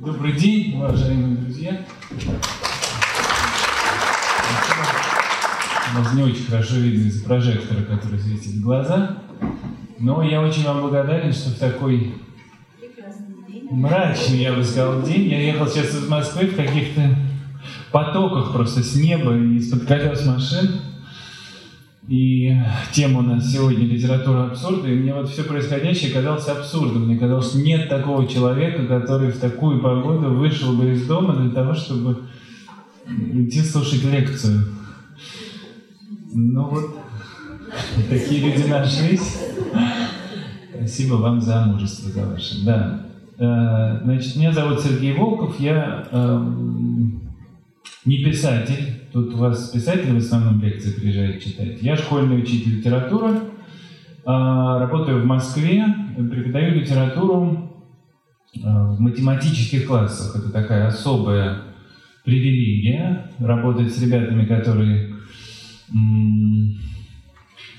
Добрый день, уважаемые друзья. Вас не очень хорошо видно из прожектора, который светит в глаза. Но я очень вам благодарен, что в такой мрачный, я бы сказал, день. Я ехал сейчас из Москвы в каких-то потоках просто с неба и из-под колес машин. И тема у нас сегодня литература абсурда, и мне вот все происходящее казалось абсурдом. Мне казалось, нет такого человека, который в такую погоду вышел бы из дома для того, чтобы идти слушать лекцию. Ну вот, такие люди нашлись. Спасибо вам за мужество, за ваше. Да. Э, значит, меня зовут Сергей Волков, я эм, не писатель, Тут у вас писатели в основном лекции приезжают читать. Я школьный учитель литературы, а, работаю в Москве, преподаю литературу а, в математических классах. Это такая особая привилегия работать с ребятами, которые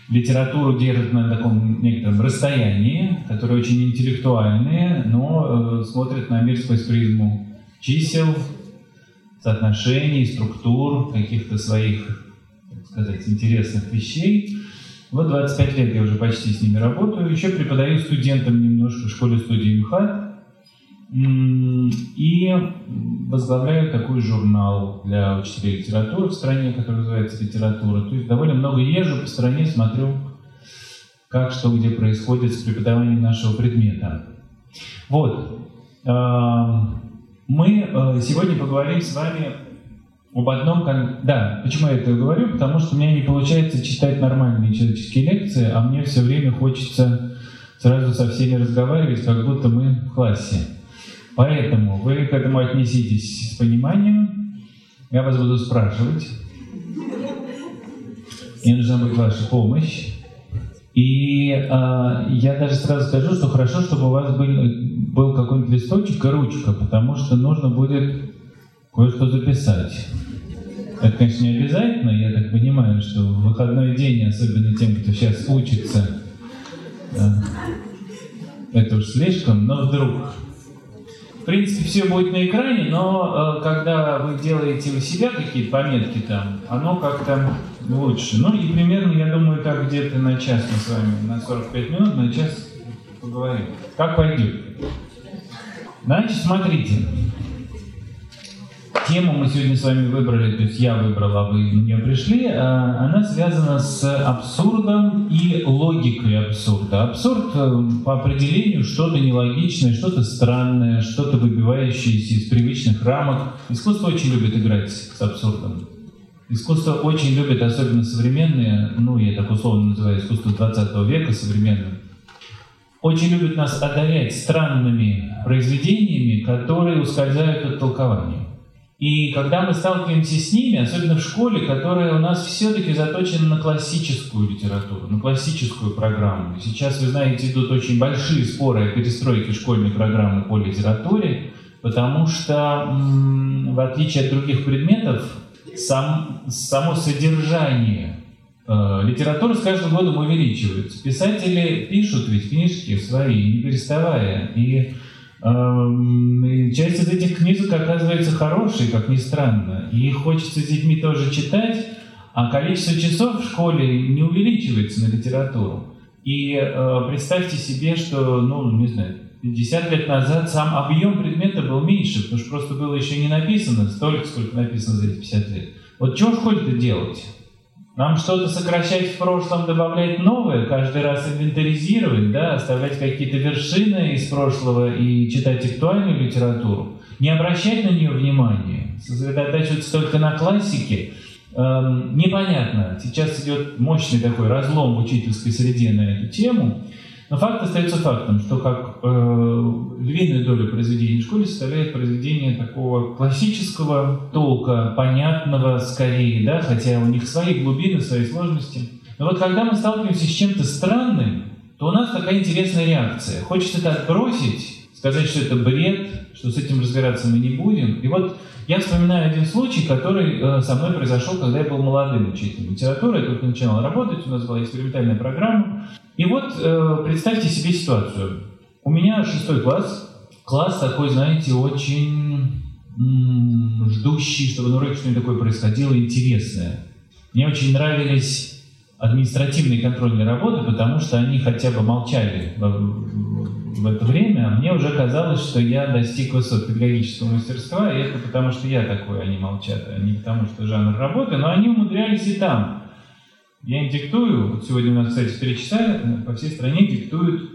литературу держат на таком некотором расстоянии, которые очень интеллектуальные, но э, смотрят на мир сквозь призму чисел, соотношений, структур, каких-то своих, так сказать, интересных вещей. Вот 25 лет я уже почти с ними работаю. Еще преподаю студентам немножко в школе студии МХАТ. И возглавляю такой журнал для учителей литературы в стране, который называется «Литература». То есть довольно много езжу по стране, смотрю, как, что, где происходит с преподаванием нашего предмета. Вот. Мы э, сегодня поговорим с вами об одном... Да, почему я это говорю? Потому что у меня не получается читать нормальные человеческие лекции, а мне все время хочется сразу со всеми разговаривать, как будто мы в классе. Поэтому вы к этому отнеситесь с пониманием. Я вас буду спрашивать. Мне нужна будет ваша помощь. И э, я даже сразу скажу, что хорошо, чтобы у вас были был какой-нибудь листочек и ручка, потому что нужно будет кое-что записать. Это, конечно, не обязательно, я так понимаю, что в выходной день, особенно тем, кто сейчас учится, это уж слишком, но вдруг. В принципе, все будет на экране, но э, когда вы делаете у себя какие-то пометки там, оно как-то лучше. Ну и примерно, я думаю, так где-то на час мы с вами, на 45 минут, на час поговорим. Как пойдет? Значит, смотрите. Тему мы сегодня с вами выбрали, то есть я выбрал, а вы на пришли. А, она связана с абсурдом и логикой абсурда. Абсурд э, по определению что-то нелогичное, что-то странное, что-то выбивающееся из привычных рамок. Искусство очень любит играть с абсурдом. Искусство очень любит, особенно современные, ну, я так условно называю искусство 20 века современное, очень любят нас одарять странными произведениями, которые ускользают от толкования. И когда мы сталкиваемся с ними, особенно в школе, которая у нас все-таки заточена на классическую литературу, на классическую программу. Сейчас, вы знаете, идут очень большие споры о перестройке школьной программы по литературе, потому что, в отличие от других предметов, сам, само содержание Э, литература с каждым годом увеличивается. Писатели пишут ведь книжки свои, не переставая. И э, часть из этих книжек оказывается хорошей, как ни странно. И их хочется с детьми тоже читать, а количество часов в школе не увеличивается на литературу. И э, представьте себе, что, ну, не знаю, 50 лет назад сам объем предмета был меньше, потому что просто было еще не написано столько, сколько написано за эти 50 лет. Вот что в школе-то делать? Нам что-то сокращать в прошлом, добавлять новое, каждый раз инвентаризировать, да, оставлять какие-то вершины из прошлого и читать актуальную литературу, не обращать на нее внимания, сосредотачиваться только на классике, эм, непонятно. Сейчас идет мощный такой разлом в учительской среде на эту тему. Но факт остается фактом, что как э, львиную долю произведений в школе составляет произведение такого классического толка, понятного скорее, да, хотя у них свои глубины, свои сложности. Но вот когда мы сталкиваемся с чем-то странным, то у нас такая интересная реакция. Хочется это отбросить, сказать, что это бред, что с этим разбираться мы не будем. И вот я вспоминаю один случай, который э, со мной произошел, когда я был молодым учителем литературы. Я только начинал работать, у нас была экспериментальная программа. И вот э, представьте себе ситуацию. У меня шестой класс, класс такой, знаете, очень ждущий, чтобы на уроке что-нибудь такое происходило интересное. Мне очень нравились административные контрольные работы, потому что они хотя бы молчали в, это время, а мне уже казалось, что я достиг высот педагогического мастерства, и это потому что я такой, они молчат, а не потому что жанр работы, но они умудрялись и там. Я им диктую, вот сегодня у нас, кстати, в 3 часа по всей стране диктуют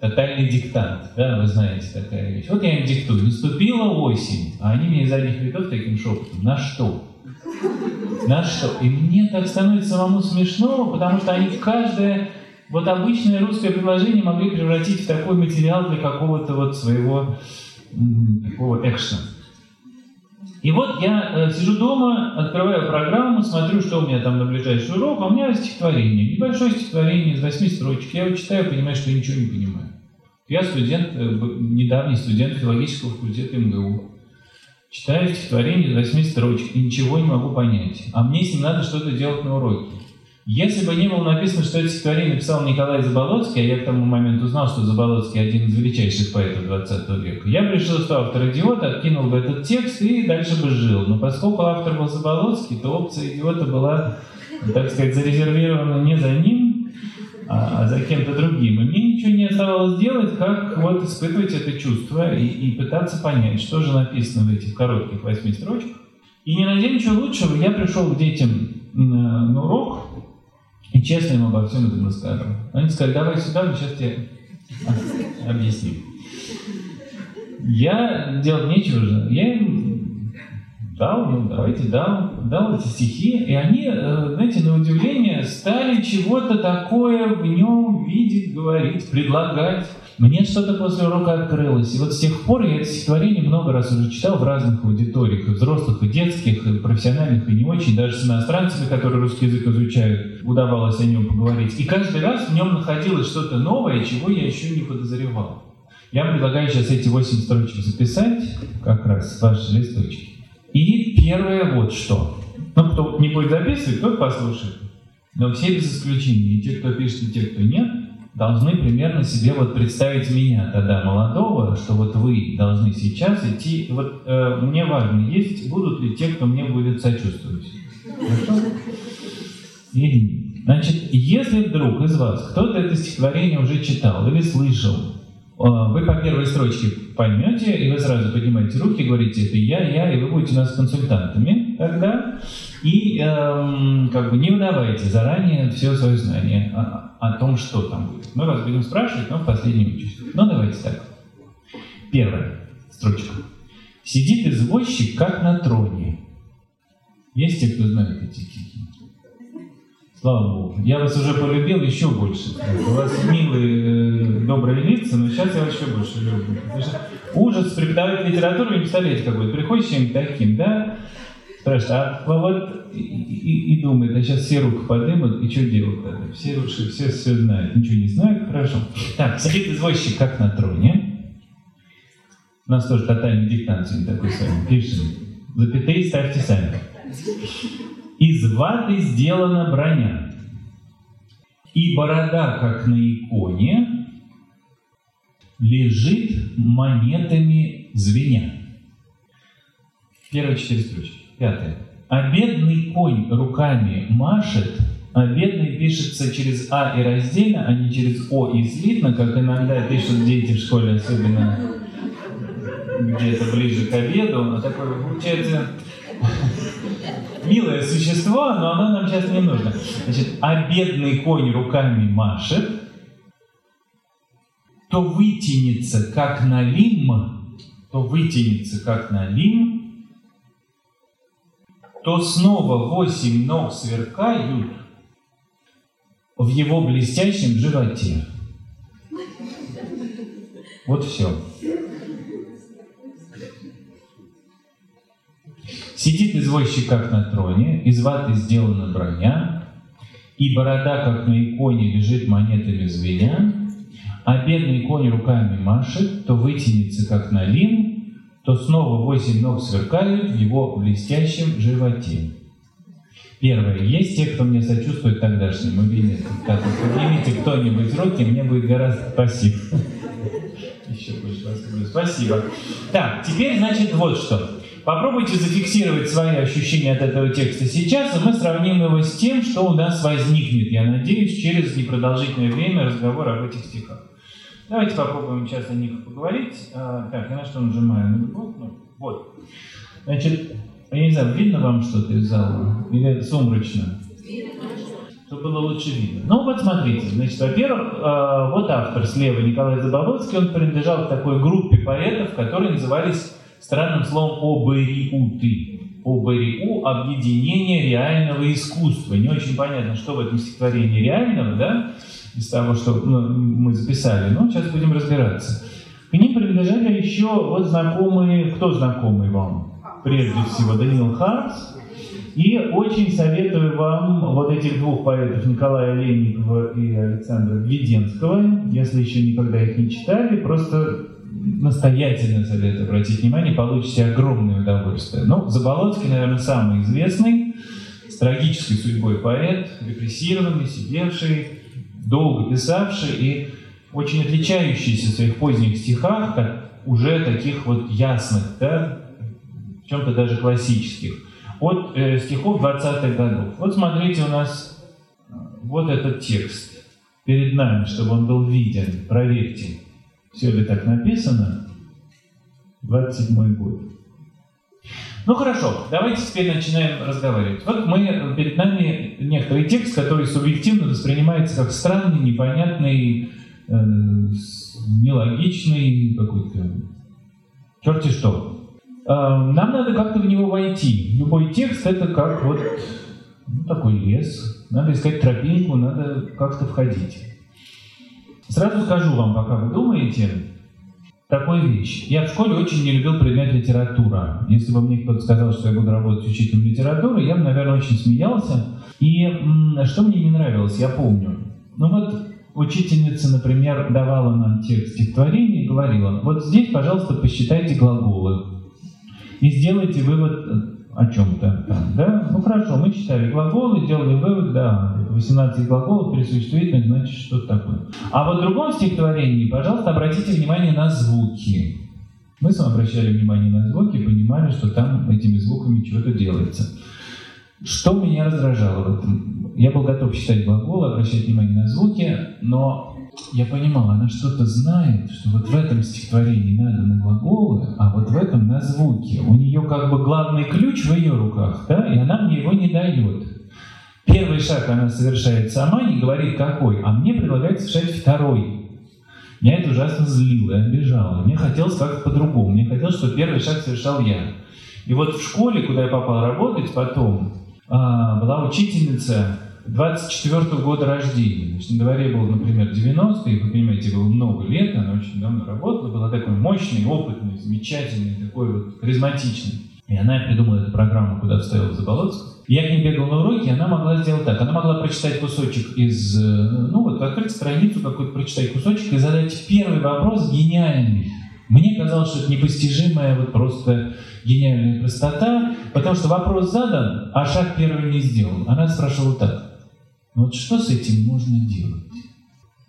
тотальный диктант, да, вы знаете такая вещь. Вот я им диктую, наступила осень, а они мне из задних рядов таким шепотом, на что? На что? И мне так становится самому смешно, потому что они каждое вот обычное русское предложение могли превратить в такой материал для какого-то вот своего такого экшена. И вот я э, сижу дома, открываю программу, смотрю, что у меня там на ближайший урок, а у меня стихотворение, небольшое стихотворение из восьми строчек. Я его читаю, понимаю, что я ничего не понимаю. Я студент, э, недавний студент филологического факультета МГУ. Читаю стихотворение из восьми строчек и ничего не могу понять. А мне с ним надо что-то делать на уроке. Если бы не было написано, что это стихотворение написал Николай Заболоцкий, а я к тому моменту узнал, что Заболоцкий один из величайших поэтов 20 века, я бы решил, что автор идиот, откинул бы этот текст и дальше бы жил. Но поскольку автор был Заболоцкий, то опция идиота была, так сказать, зарезервирована не за ним, а, а за кем-то другим. И мне ничего не оставалось делать, как вот испытывать это чувство и, и пытаться понять, что же написано в этих коротких восьми строчках. И не найдя ничего лучшего, я пришел к детям на, на урок, и честно им обо всем этом рассказал. Они сказали, давай сюда, мы сейчас тебе объясним. Я делать нечего же. Я им дал, ну давайте дал, дал эти стихи, и они, э, знаете, на удивление стали чего-то такое в нем видеть, говорить, предлагать. Мне что-то после урока открылось. И вот с тех пор я это стихотворение много раз уже читал в разных аудиториях, и взрослых, и детских, и профессиональных, и не очень. Даже с иностранцами, которые русский язык изучают, удавалось о нем поговорить. И каждый раз в нем находилось что-то новое, чего я еще не подозревал. Я предлагаю сейчас эти восемь строчек записать, как раз с вашей листочки. И первое вот что. Ну, кто не будет записывать, тот послушает. Но все без исключения, и те, кто пишет, и те, кто нет, должны примерно себе вот представить меня тогда молодого, что вот вы должны сейчас идти. Вот э, мне важно, есть будут ли те, кто мне будет сочувствовать. Хорошо? Или нет? Значит, если вдруг из вас кто-то это стихотворение уже читал или слышал, вы по первой строчке поймете, и вы сразу поднимаете руки говорите, это я, я, и вы будете у нас консультантами тогда. И эм, как бы не выдавайте заранее все свое знание о, о том, что там будет. Мы вас будем спрашивать, но в последнем числе. Ну, давайте так. Первая строчка. Сидит извозчик, как на троне. Есть те, кто знает эти? Слава Богу. Я вас уже полюбил еще больше. У вас милые, э, добрые лица, но сейчас я вас еще больше люблю. Ужас преподавать литературу, не представляете какой. Приходишь чем таким, да? Спрашивает, а вот и, и, и думает, а сейчас все руки поднимут, и что делать тогда? Все лучше, все все знают, ничего не знают, хорошо. Так, сидит извозчик как на троне. У нас тоже тотальный диктант сегодня такой с вами. Пишем. Запятые ставьте сами. Из ваты сделана броня. И борода, как на иконе, лежит монетами звеня. Первые четыре строчки. Пятое. А бедный конь руками машет, а бедный пишется через А и раздельно, а не через О и слитно, как иногда пишут дети в школе, особенно где-то ближе к обеду. Но такое получается милое существо, но оно нам сейчас не нужно. Значит, а бедный конь руками машет, то вытянется как налим, то вытянется как налим, то снова восемь ног сверкают в его блестящем животе. Вот все. Сидит извозчик, как на троне, из ваты сделана броня, и борода, как на иконе, лежит монетами звеня, а бедный конь руками машет, то вытянется, как налим, то снова восемь ног сверкают в его блестящем животе. Первое. Есть те, кто мне сочувствует тогдашнему или поднимите кто-нибудь руки, мне будет гораздо спасибо. еще больше вас люблю. Спасибо. Так, теперь, значит, вот что. Попробуйте зафиксировать свои ощущения от этого текста сейчас, и мы сравним его с тем, что у нас возникнет, я надеюсь, через непродолжительное время разговора об этих стихах. Давайте попробуем сейчас о них поговорить. А, так, я на что нажимаю? Вот, ну, вот. Значит, я не знаю, видно вам что-то из зала? Или сумрачно? Чтобы было лучше видно. Ну вот смотрите, значит, во-первых, э, вот автор слева Николай Заболоцкий, он принадлежал к такой группе поэтов, которые назывались странным словом «обэриуты». ОБРИУ – объединение реального искусства. Не очень понятно, что в этом стихотворении реального, да, из того, что ну, мы записали, но сейчас будем разбираться. К ним принадлежали еще вот знакомые, кто знакомый вам? Прежде всего, Даниил Хармс. И очень советую вам вот этих двух поэтов, Николая Ленникова и Александра Введенского, если еще никогда их не читали, просто настоятельно советую обратить внимание, получите огромное удовольствие. Ну, Заболоцкий, наверное, самый известный, с трагической судьбой поэт, репрессированный, сидевший, долго писавший и очень отличающийся в своих поздних стихах, как уже таких вот ясных, да, в чем-то даже классических, от э, стихов 20-х годов. Вот смотрите, у нас э, вот этот текст перед нами, чтобы он был виден. Проверьте. Все ли так написано? 27 год. Ну хорошо, давайте теперь начинаем разговаривать. Вот мы, перед нами некоторый текст, который субъективно воспринимается как странный, непонятный, э, нелогичный какой-то, черти что. Э, нам надо как-то в него войти. Любой текст это как вот ну, такой лес. Надо искать тропинку, надо как-то входить. Сразу скажу вам, пока вы думаете, такую вещь. Я в школе очень не любил предмет литература. Если бы мне кто-то сказал, что я буду работать учителем литературы, я бы, наверное, очень смеялся. И что мне не нравилось, я помню. Ну вот учительница, например, давала нам текст стихотворения и говорила, вот здесь, пожалуйста, посчитайте глаголы и сделайте вывод о чем-то да? Ну хорошо, мы читали глаголы, делали вывод, да, 18 глаголов присутствует, значит что-то такое. А вот в другом стихотворении, пожалуйста, обратите внимание на звуки. Мы с вами обращали внимание на звуки, понимали, что там этими звуками чего-то делается. Что меня раздражало в этом? Я был готов читать глаголы, обращать внимание на звуки, но я понимал, она что-то знает, что вот в этом стихотворении надо на глаголы, а вот в этом на звуки. У нее как бы главный ключ в ее руках, да, и она мне его не дает. Первый шаг она совершает сама, не говорит какой, а мне предлагает совершать второй. Меня это ужасно злило и обижало. Мне хотелось как-то по-другому. Мне хотелось, чтобы первый шаг совершал я. И вот в школе, куда я попал работать потом, а, была учительница, 24 -го года рождения. Значит, на дворе был, например, 90-е, вы понимаете, было много лет, она очень давно работала, была такой мощный, опытный, замечательный, такой вот харизматичный. И она придумала эту программу, куда вставила Заболоцкую. Я к ней бегал на уроки, и она могла сделать так. Она могла прочитать кусочек из, э, ну вот, открыть страницу какую-то, прочитать кусочек и задать первый вопрос гениальный. Мне казалось, что это непостижимая вот просто гениальная простота, потому что вопрос задан, а шаг первый не сделан. Она спрашивала так. Ну вот что с этим можно делать?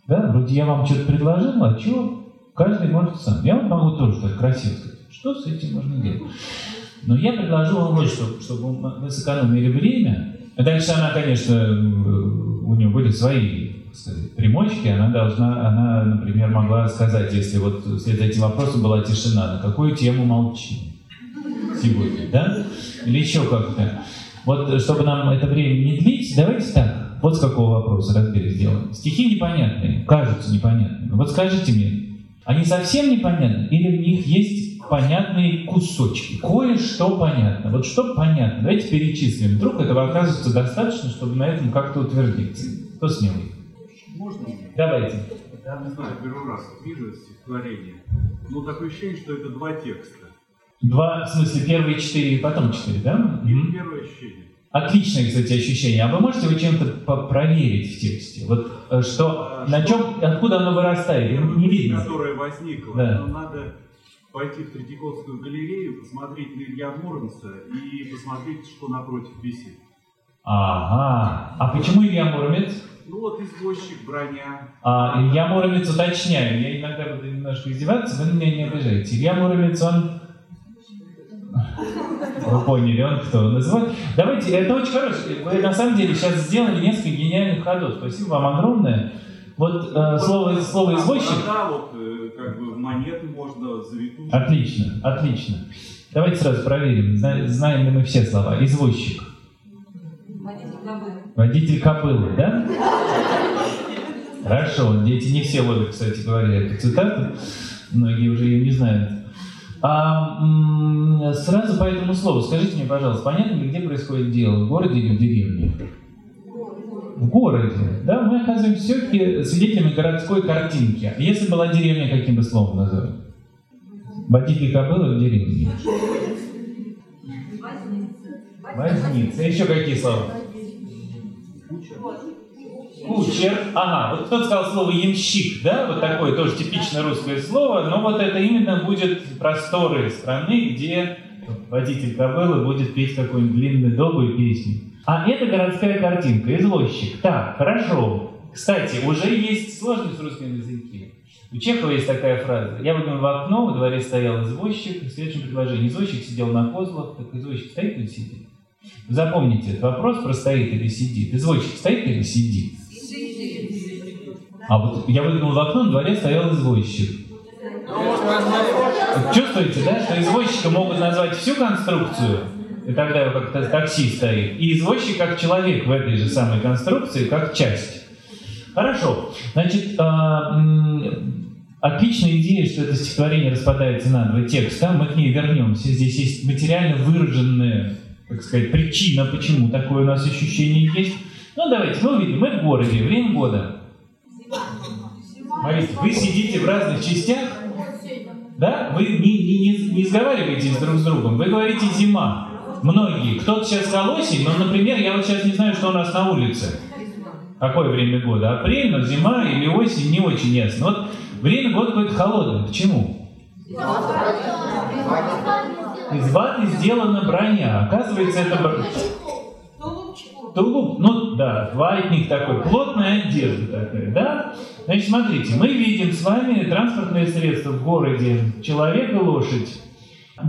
Да, вроде я вам что-то предложил, а что? Каждый может сам. Я вам могу тоже так красиво сказать. Что с этим можно делать? Но я предложил вам вот что, чтобы мы сэкономили время. А дальше она, конечно, у нее были свои примочки, она должна, она, например, могла сказать, если вот вслед этим вопросом была тишина, на какую тему молчим сегодня, да? Или еще как-то. Вот, чтобы нам это время не длить, давайте так. Вот с какого вопроса разбег сделаем. Стихи непонятные, кажутся непонятными. Вот скажите мне, они совсем непонятны или в них есть понятные кусочки? Кое-что понятно. Вот что понятно? Давайте перечислим. Вдруг этого оказывается достаточно, чтобы на этом как-то утвердиться. Кто смелый? Можно? Давайте. Я не знаю, первый раз вижу стихотворение. Но такое ощущение, что это два текста. Два, в смысле, первые четыре и потом четыре, да? И первое ощущение. Отличное, кстати, ощущение. А вы можете вы чем-то проверить в тексте? Вот э, что, на чем, откуда оно вырастает? Не видно. Которое возникло. Да. Но надо пойти в Третьяковскую галерею, посмотреть на Илья Муромца и посмотреть, что напротив висит. Ага. А почему Илья Муромец? Ну вот извозчик, броня. А Илья Муромец, уточняю, я иногда буду немножко издеваться, вы меня не обижаете. Илья Муромец, он... Вы поняли, он кто называет. Давайте, это очень хорошо. Вы на самом деле сейчас сделали несколько гениальных ходов. Спасибо вам огромное. Вот э, слово, слово извозчик... Да, вот э, как бы монеты можно завитушить. Отлично, отлично. Давайте сразу проверим, зна- знаем ли мы все слова. Извозчик. Водитель кобылы, да? Хорошо, дети не все ловят, кстати говоря, эту цитату. Многие уже ее не знают. А, сразу по этому слову скажите мне, пожалуйста, понятно ли, где происходит дело, в городе или в деревне? В городе, да? Мы оказываемся все-таки свидетелями городской картинки. Если была деревня, каким бы словом назовем? Водитель кобылы в деревне. Возница. Еще какие слова? Кучер. Ага, вот кто сказал слово ямщик, да? Вот такое тоже типично русское слово, но вот это именно будет просторы страны, где водитель кобылы будет петь какую-нибудь длинную, долгую песню. А это городская картинка, извозчик. Так, хорошо. Кстати, уже есть сложность в русском языке. У Чехова есть такая фраза. Я выглянул в окно, во дворе стоял извозчик. В следующем предложении извозчик сидел на козлах. Так извозчик стоит или сидит? Запомните этот вопрос про стоит или сидит. Извозчик стоит или сидит? А вот я выглянул в окно, на дворе стоял извозчик. Чувствуете, да, что извозчика могут назвать всю конструкцию, и тогда как-то такси стоит, и извозчик как человек в этой же самой конструкции, как часть. Хорошо. Значит, а, отличная идея, что это стихотворение распадается на два текста. Мы к ней вернемся. Здесь есть материально выраженная, так сказать, причина, почему такое у нас ощущение есть. Ну, давайте, мы увидим. Мы в городе, время года. Смотрите, вы сидите в разных частях, да? Вы не, не, не, не сговариваетесь друг с другом, вы говорите зима. Многие. Кто-то сейчас осень, но, например, я вот сейчас не знаю, что у нас на улице. Какое время года? Апрель, но зима или осень, не очень ясно. Вот время года какое-то холодное. Почему? Из ваты сделана броня. Оказывается, это броня. Тулуп, ну да, ватник такой, плотная одежда такая, да? Значит, смотрите, мы видим с вами транспортные средства в городе, человек и лошадь.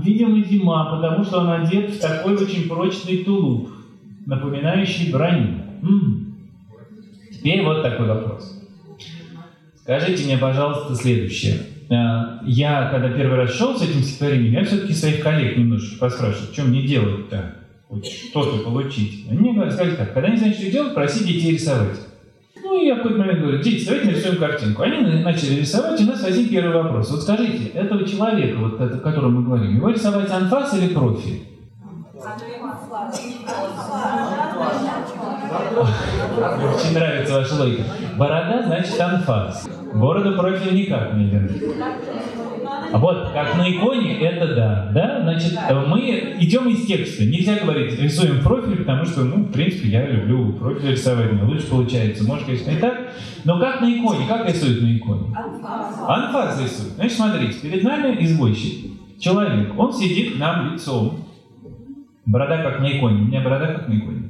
Видимо, зима, потому что он одет в такой очень прочный тулуп, напоминающий броню. М. Теперь вот такой вопрос. Скажите мне, пожалуйста, следующее. А, Я, когда первый раз шел с этим стихотворением, я все-таки своих коллег немножко поспрашивал, что мне делать-то? Что-то получить. Они мне сказали так, когда не знаешь, что делать, проси детей рисовать. Ну, и я в какой-то момент говорю, дети, давайте нарисуем картинку. Они начали рисовать, и у нас возник первый вопрос. Вот скажите, этого человека, вот о котором мы говорим, его рисовать анфас или профиль? Очень нравится ваша логика. Борода значит анфас. Бороду профиль никак не вернет. А вот, как на иконе, это да. Да, значит, мы идем из текста. Нельзя говорить, рисуем профиль, потому что, ну, в принципе, я люблю профиль рисовать, мне лучше получается. Может, конечно, и так. Но как на иконе? Как рисуют на иконе? Анфас рисует. Значит, смотрите, перед нами извозчик. Человек. Он сидит нам лицом. Борода как на иконе. У меня борода как на иконе.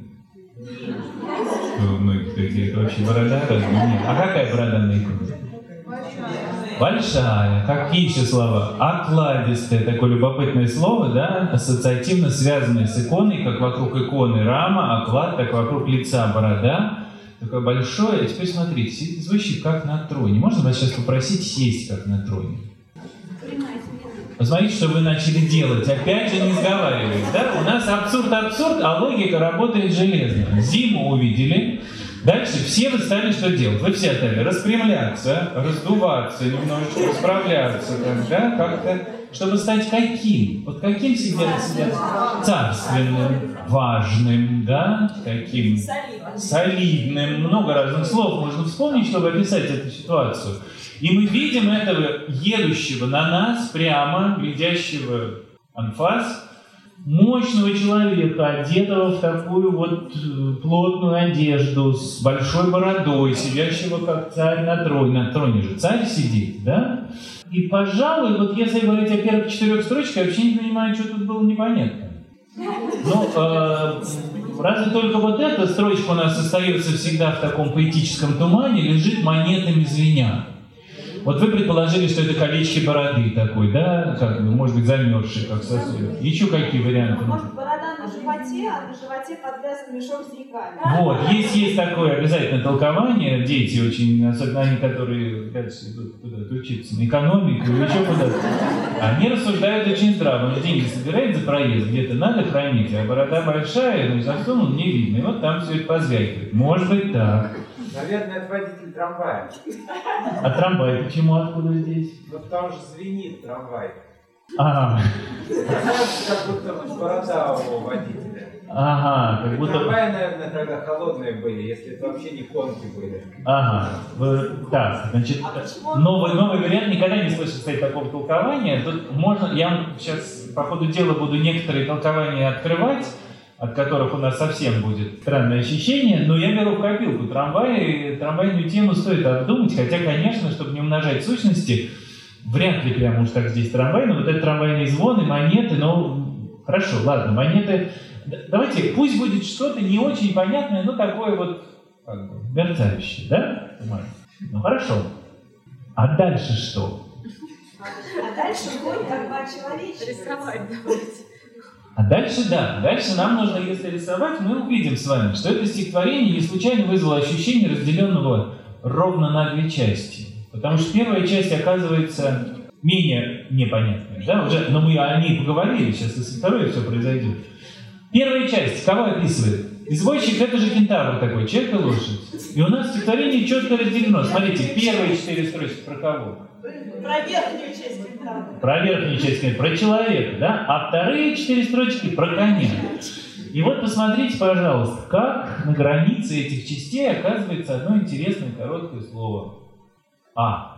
Ну, это вообще борода разве? Нет. А какая борода на иконе? Большая. Какие еще слова? Окладистое. Такое любопытное слово, да? Ассоциативно связанное с иконой, как вокруг иконы рама, оклад, как вокруг лица борода. Такое большое. А теперь смотрите, извозчик как на троне. Можно вас сейчас попросить сесть как на троне? Посмотрите, что вы начали делать. Опять же не сговариваясь. Да? У нас абсурд-абсурд, а логика работает железно. Зиму увидели. Дальше все вы стали что делать? Вы все стали распрямляться, раздуваться, немножечко расправляться, так, да, как-то, чтобы стать каким? Вот каким сидят, сидят? Царственным, важным, да, каким? Солидным. Много разных слов можно вспомнить, чтобы описать эту ситуацию. И мы видим этого едущего на нас прямо, глядящего анфас, мощного человека, одетого в такую вот э, плотную одежду, с большой бородой, сидящего как царь на троне. На троне же царь сидит, да? И, пожалуй, вот если говорить о первых четырех строчках, я вообще не понимаю, что тут было непонятно. Ну, э, разве только вот эта строчка у нас остается всегда в таком поэтическом тумане, лежит монетами звеня. Вот вы предположили, что это колечки бороды такой, да, как бы, может быть, замерзший, как сосуд. Еще какие варианты? Может, борода на животе, а на животе подвязан мешок с деньгами. Вот, есть, есть такое обязательное толкование, дети очень, особенно они, которые дальше идут куда-то учиться, на экономику или еще куда-то, они рассуждают очень здраво, он деньги собирает за проезд, где-то надо хранить, а борода большая, ну, засунул, не видно, и вот там все это позвякивает. Может быть так. Наверное, это водитель трамвая. А трамвай почему откуда здесь? Ну, там же звенит трамвай. А, Как будто борода у водителя. ага, как будто... Трамваи, наверное, тогда холодные были, если это вообще не конки были. Ага, так, значит, А новый, новый вариант, никогда не слышал, кстати, такого толкования. Тут можно, я сейчас по ходу дела буду некоторые толкования открывать, от которых у нас совсем будет странное ощущение, но я беру в копилку трамвай, трамвайную тему стоит обдумать, хотя, конечно, чтобы не умножать сущности, вряд ли прямо уж так здесь трамвай, но вот это трамвайные звоны, монеты, ну, хорошо, ладно, монеты, давайте, пусть будет что-то не очень понятное, но такое вот, как бы, мерцающее, да? Ну, хорошо. А дальше что? А дальше конь как бы человеческий. Рисовать давайте. А дальше, да, дальше нам нужно, если рисовать, мы увидим с вами, что это стихотворение не случайно вызвало ощущение разделенного ровно на две части. Потому что первая часть оказывается менее непонятной, да, уже, но мы о ней поговорили, сейчас и со второй все произойдет. Первая часть, кого описывает? Извозчик это же кентавр такой, человек и лошадь. И у нас стихотворение четко разделено. Смотрите, первые четыре строчки про кого? Про верхнюю часть кентавра. Про верхнюю часть, конечно, про человека, да? А вторые четыре строчки про коня. И вот посмотрите, пожалуйста, как на границе этих частей оказывается одно интересное короткое слово. А.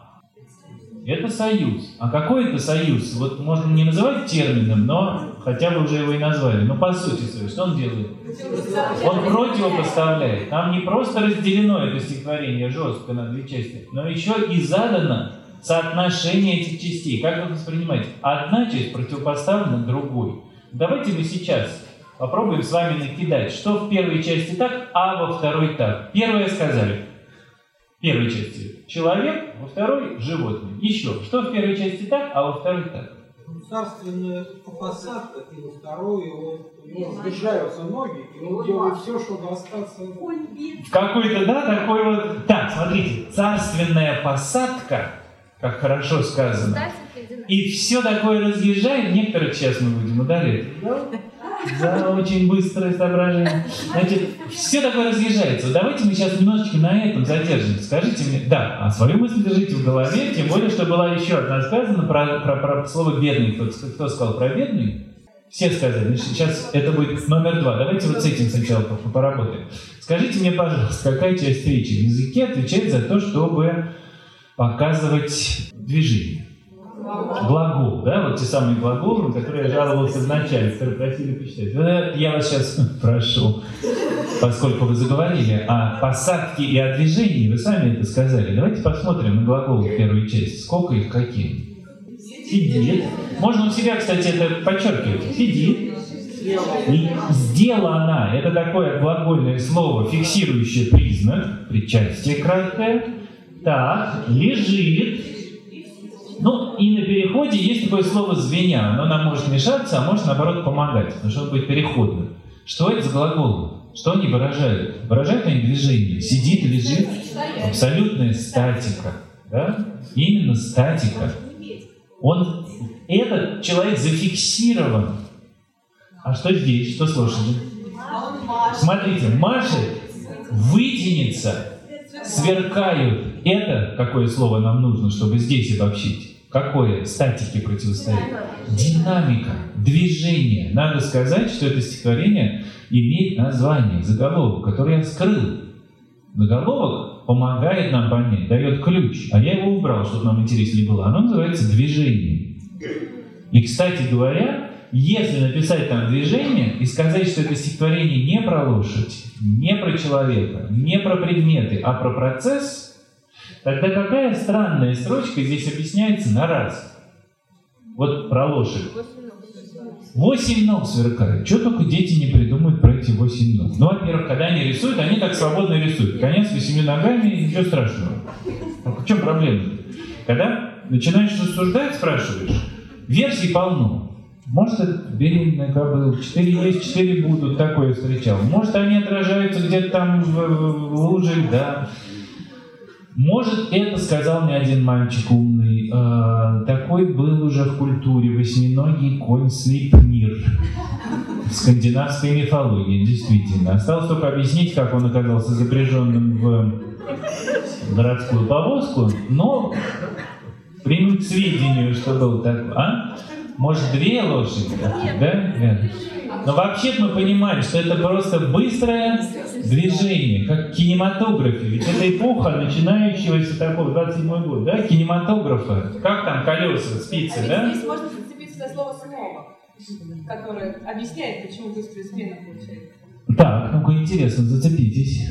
Это союз. А какой это союз? Вот можно не называть термином, но хотя бы уже его и назвали. Но по сути своей, что он делает? Он противопоставляет. Там не просто разделено это стихотворение жестко на две части, но еще и задано соотношение этих частей. Как вы воспринимаете? Одна часть противопоставлена другой. Давайте мы сейчас попробуем с вами накидать, что в первой части так, а во второй так. Первое сказали. В первой части человек, во второй животное. Еще. Что в первой части так, а во второй так. Царственная посадка, и во второй он, сбежаются ноги, и он делает все, чтобы остаться. В какой-то, да, такой вот... Так, смотрите, царственная посадка, как хорошо сказано, и все такое разъезжает, некоторых сейчас мы будем удалять. Да, очень быстрое соображение. Значит, все такое разъезжается. Давайте мы сейчас немножечко на этом задержимся. Скажите мне, да, а свою мысль держите в голове, тем более, что была еще одна сказана про, про, про слово бедный. Кто, кто сказал про бедный? Все сказали. Значит, сейчас это будет номер два. Давайте вот с этим сначала по- по- поработаем. Скажите мне, пожалуйста, какая часть речи в языке отвечает за то, чтобы показывать движение? Глагол, да, вот те самые глаголы, которые я жаловался вначале, которые просили почитать. Я вас сейчас прошу, поскольку вы заговорили о посадке и о движении, вы сами это сказали. Давайте посмотрим на глаголы первой части. Сколько их, какие? Сидит. Можно у себя, кстати, это подчеркивать. Сидит. И Сделано. Это такое глагольное слово, фиксирующее признак, причастие краткое. Так, лежит. Ну, и на переходе есть такое слово «звеня». Оно нам может мешаться, а может, наоборот, помогать, потому что он будет переходным. Что это за глаголы? Что они выражают? Выражают они движение. Сидит, лежит. Абсолютная статика. Да? Именно статика. Он, этот человек зафиксирован. А что здесь? Что с лошадью? Он машет. Смотрите, машет, вытянется, сверкают. Это какое слово нам нужно, чтобы здесь обобщить? Какое статике противостоит? Динамика, движение. Надо сказать, что это стихотворение имеет название, заголовок, который я скрыл. Заголовок помогает нам понять, дает ключ, а я его убрал, чтобы нам интереснее было. Оно называется «Движение». И, кстати говоря, если написать там движение и сказать, что это стихотворение не про лошадь, не про человека, не про предметы, а про процесс, тогда какая странная строчка здесь объясняется на раз? Вот про лошадь. Восемь ног сверкает. Что только дети не придумают про эти восемь ног? Ну, во-первых, когда они рисуют, они так свободно рисуют. Конец с восемью ногами, ничего страшного. Ну, в чем проблема? Когда начинаешь рассуждать, спрашиваешь, версий полно. Может, беременная кобыла, четыре есть, четыре будут, такое встречал. Может, они отражаются где-то там в, в, в луже льда. Может, это сказал мне один мальчик умный. Э, такой был уже в культуре восьминогий конь Слипнир. В скандинавской мифологии, действительно. Осталось только объяснить, как он оказался запряженным в городскую повозку, но примем к сведению, что был такой. А? Может, две лошади? Да? Нет. Но вообще мы понимаем, что это просто быстрое движение, как в кинематографе. Ведь это эпоха начинающегося такого, 27 год, да, кинематографа. Как там колеса, спицы, а да? Здесь можно зацепиться за слово «снова», которое объясняет, почему быстрая смена получается. Так, ну-ка интересно, зацепитесь.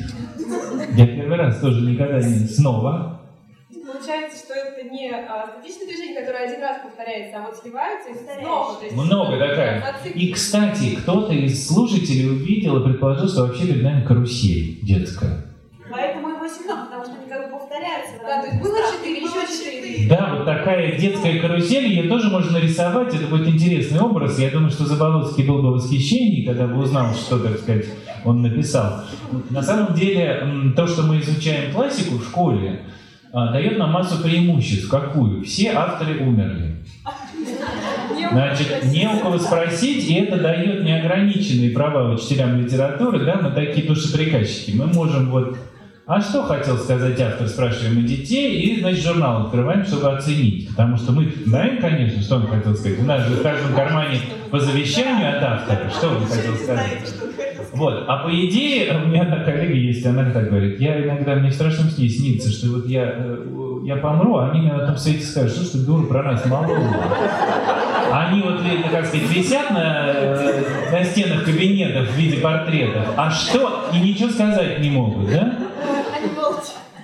Я первый раз тоже никогда не снова. Получается, это не а, статичное движение, которое один раз повторяется, а вот сливаются и снова. То есть Много такая. И, кстати, кто-то из слушателей увидел и предположил, что вообще перед нами карусель детская. Поэтому 8 ног, потому что они как бы повторяются. Да, то есть было четыре, еще четыре. Да, вот такая детская карусель, ее тоже можно нарисовать, это будет интересный образ. Я думаю, что Заболоцкий был бы в восхищении, когда бы узнал, что, так сказать, он написал. На самом деле, то, что мы изучаем классику в школе, дает нам массу преимуществ. Какую? Все авторы умерли. Значит, не у кого спросить, и это дает неограниченные права учителям литературы, да, мы такие душеприказчики. Мы можем вот а что хотел сказать автор, спрашиваем у детей, и, значит, журнал открываем, чтобы оценить. Потому что мы знаем, конечно, что он хотел сказать. У нас же в каждом кармане по завещанию от автора, что он хотел сказать. Вот. А по идее, у меня одна коллега есть, она так говорит, я иногда, мне в страшном сне снится, что вот я, э, я помру, а они мне на том свете скажут, что ты дура про нас мало Они вот, э, как сказать, висят на, э, на стенах кабинетов в виде портретов, а что, и ничего сказать не могут, да?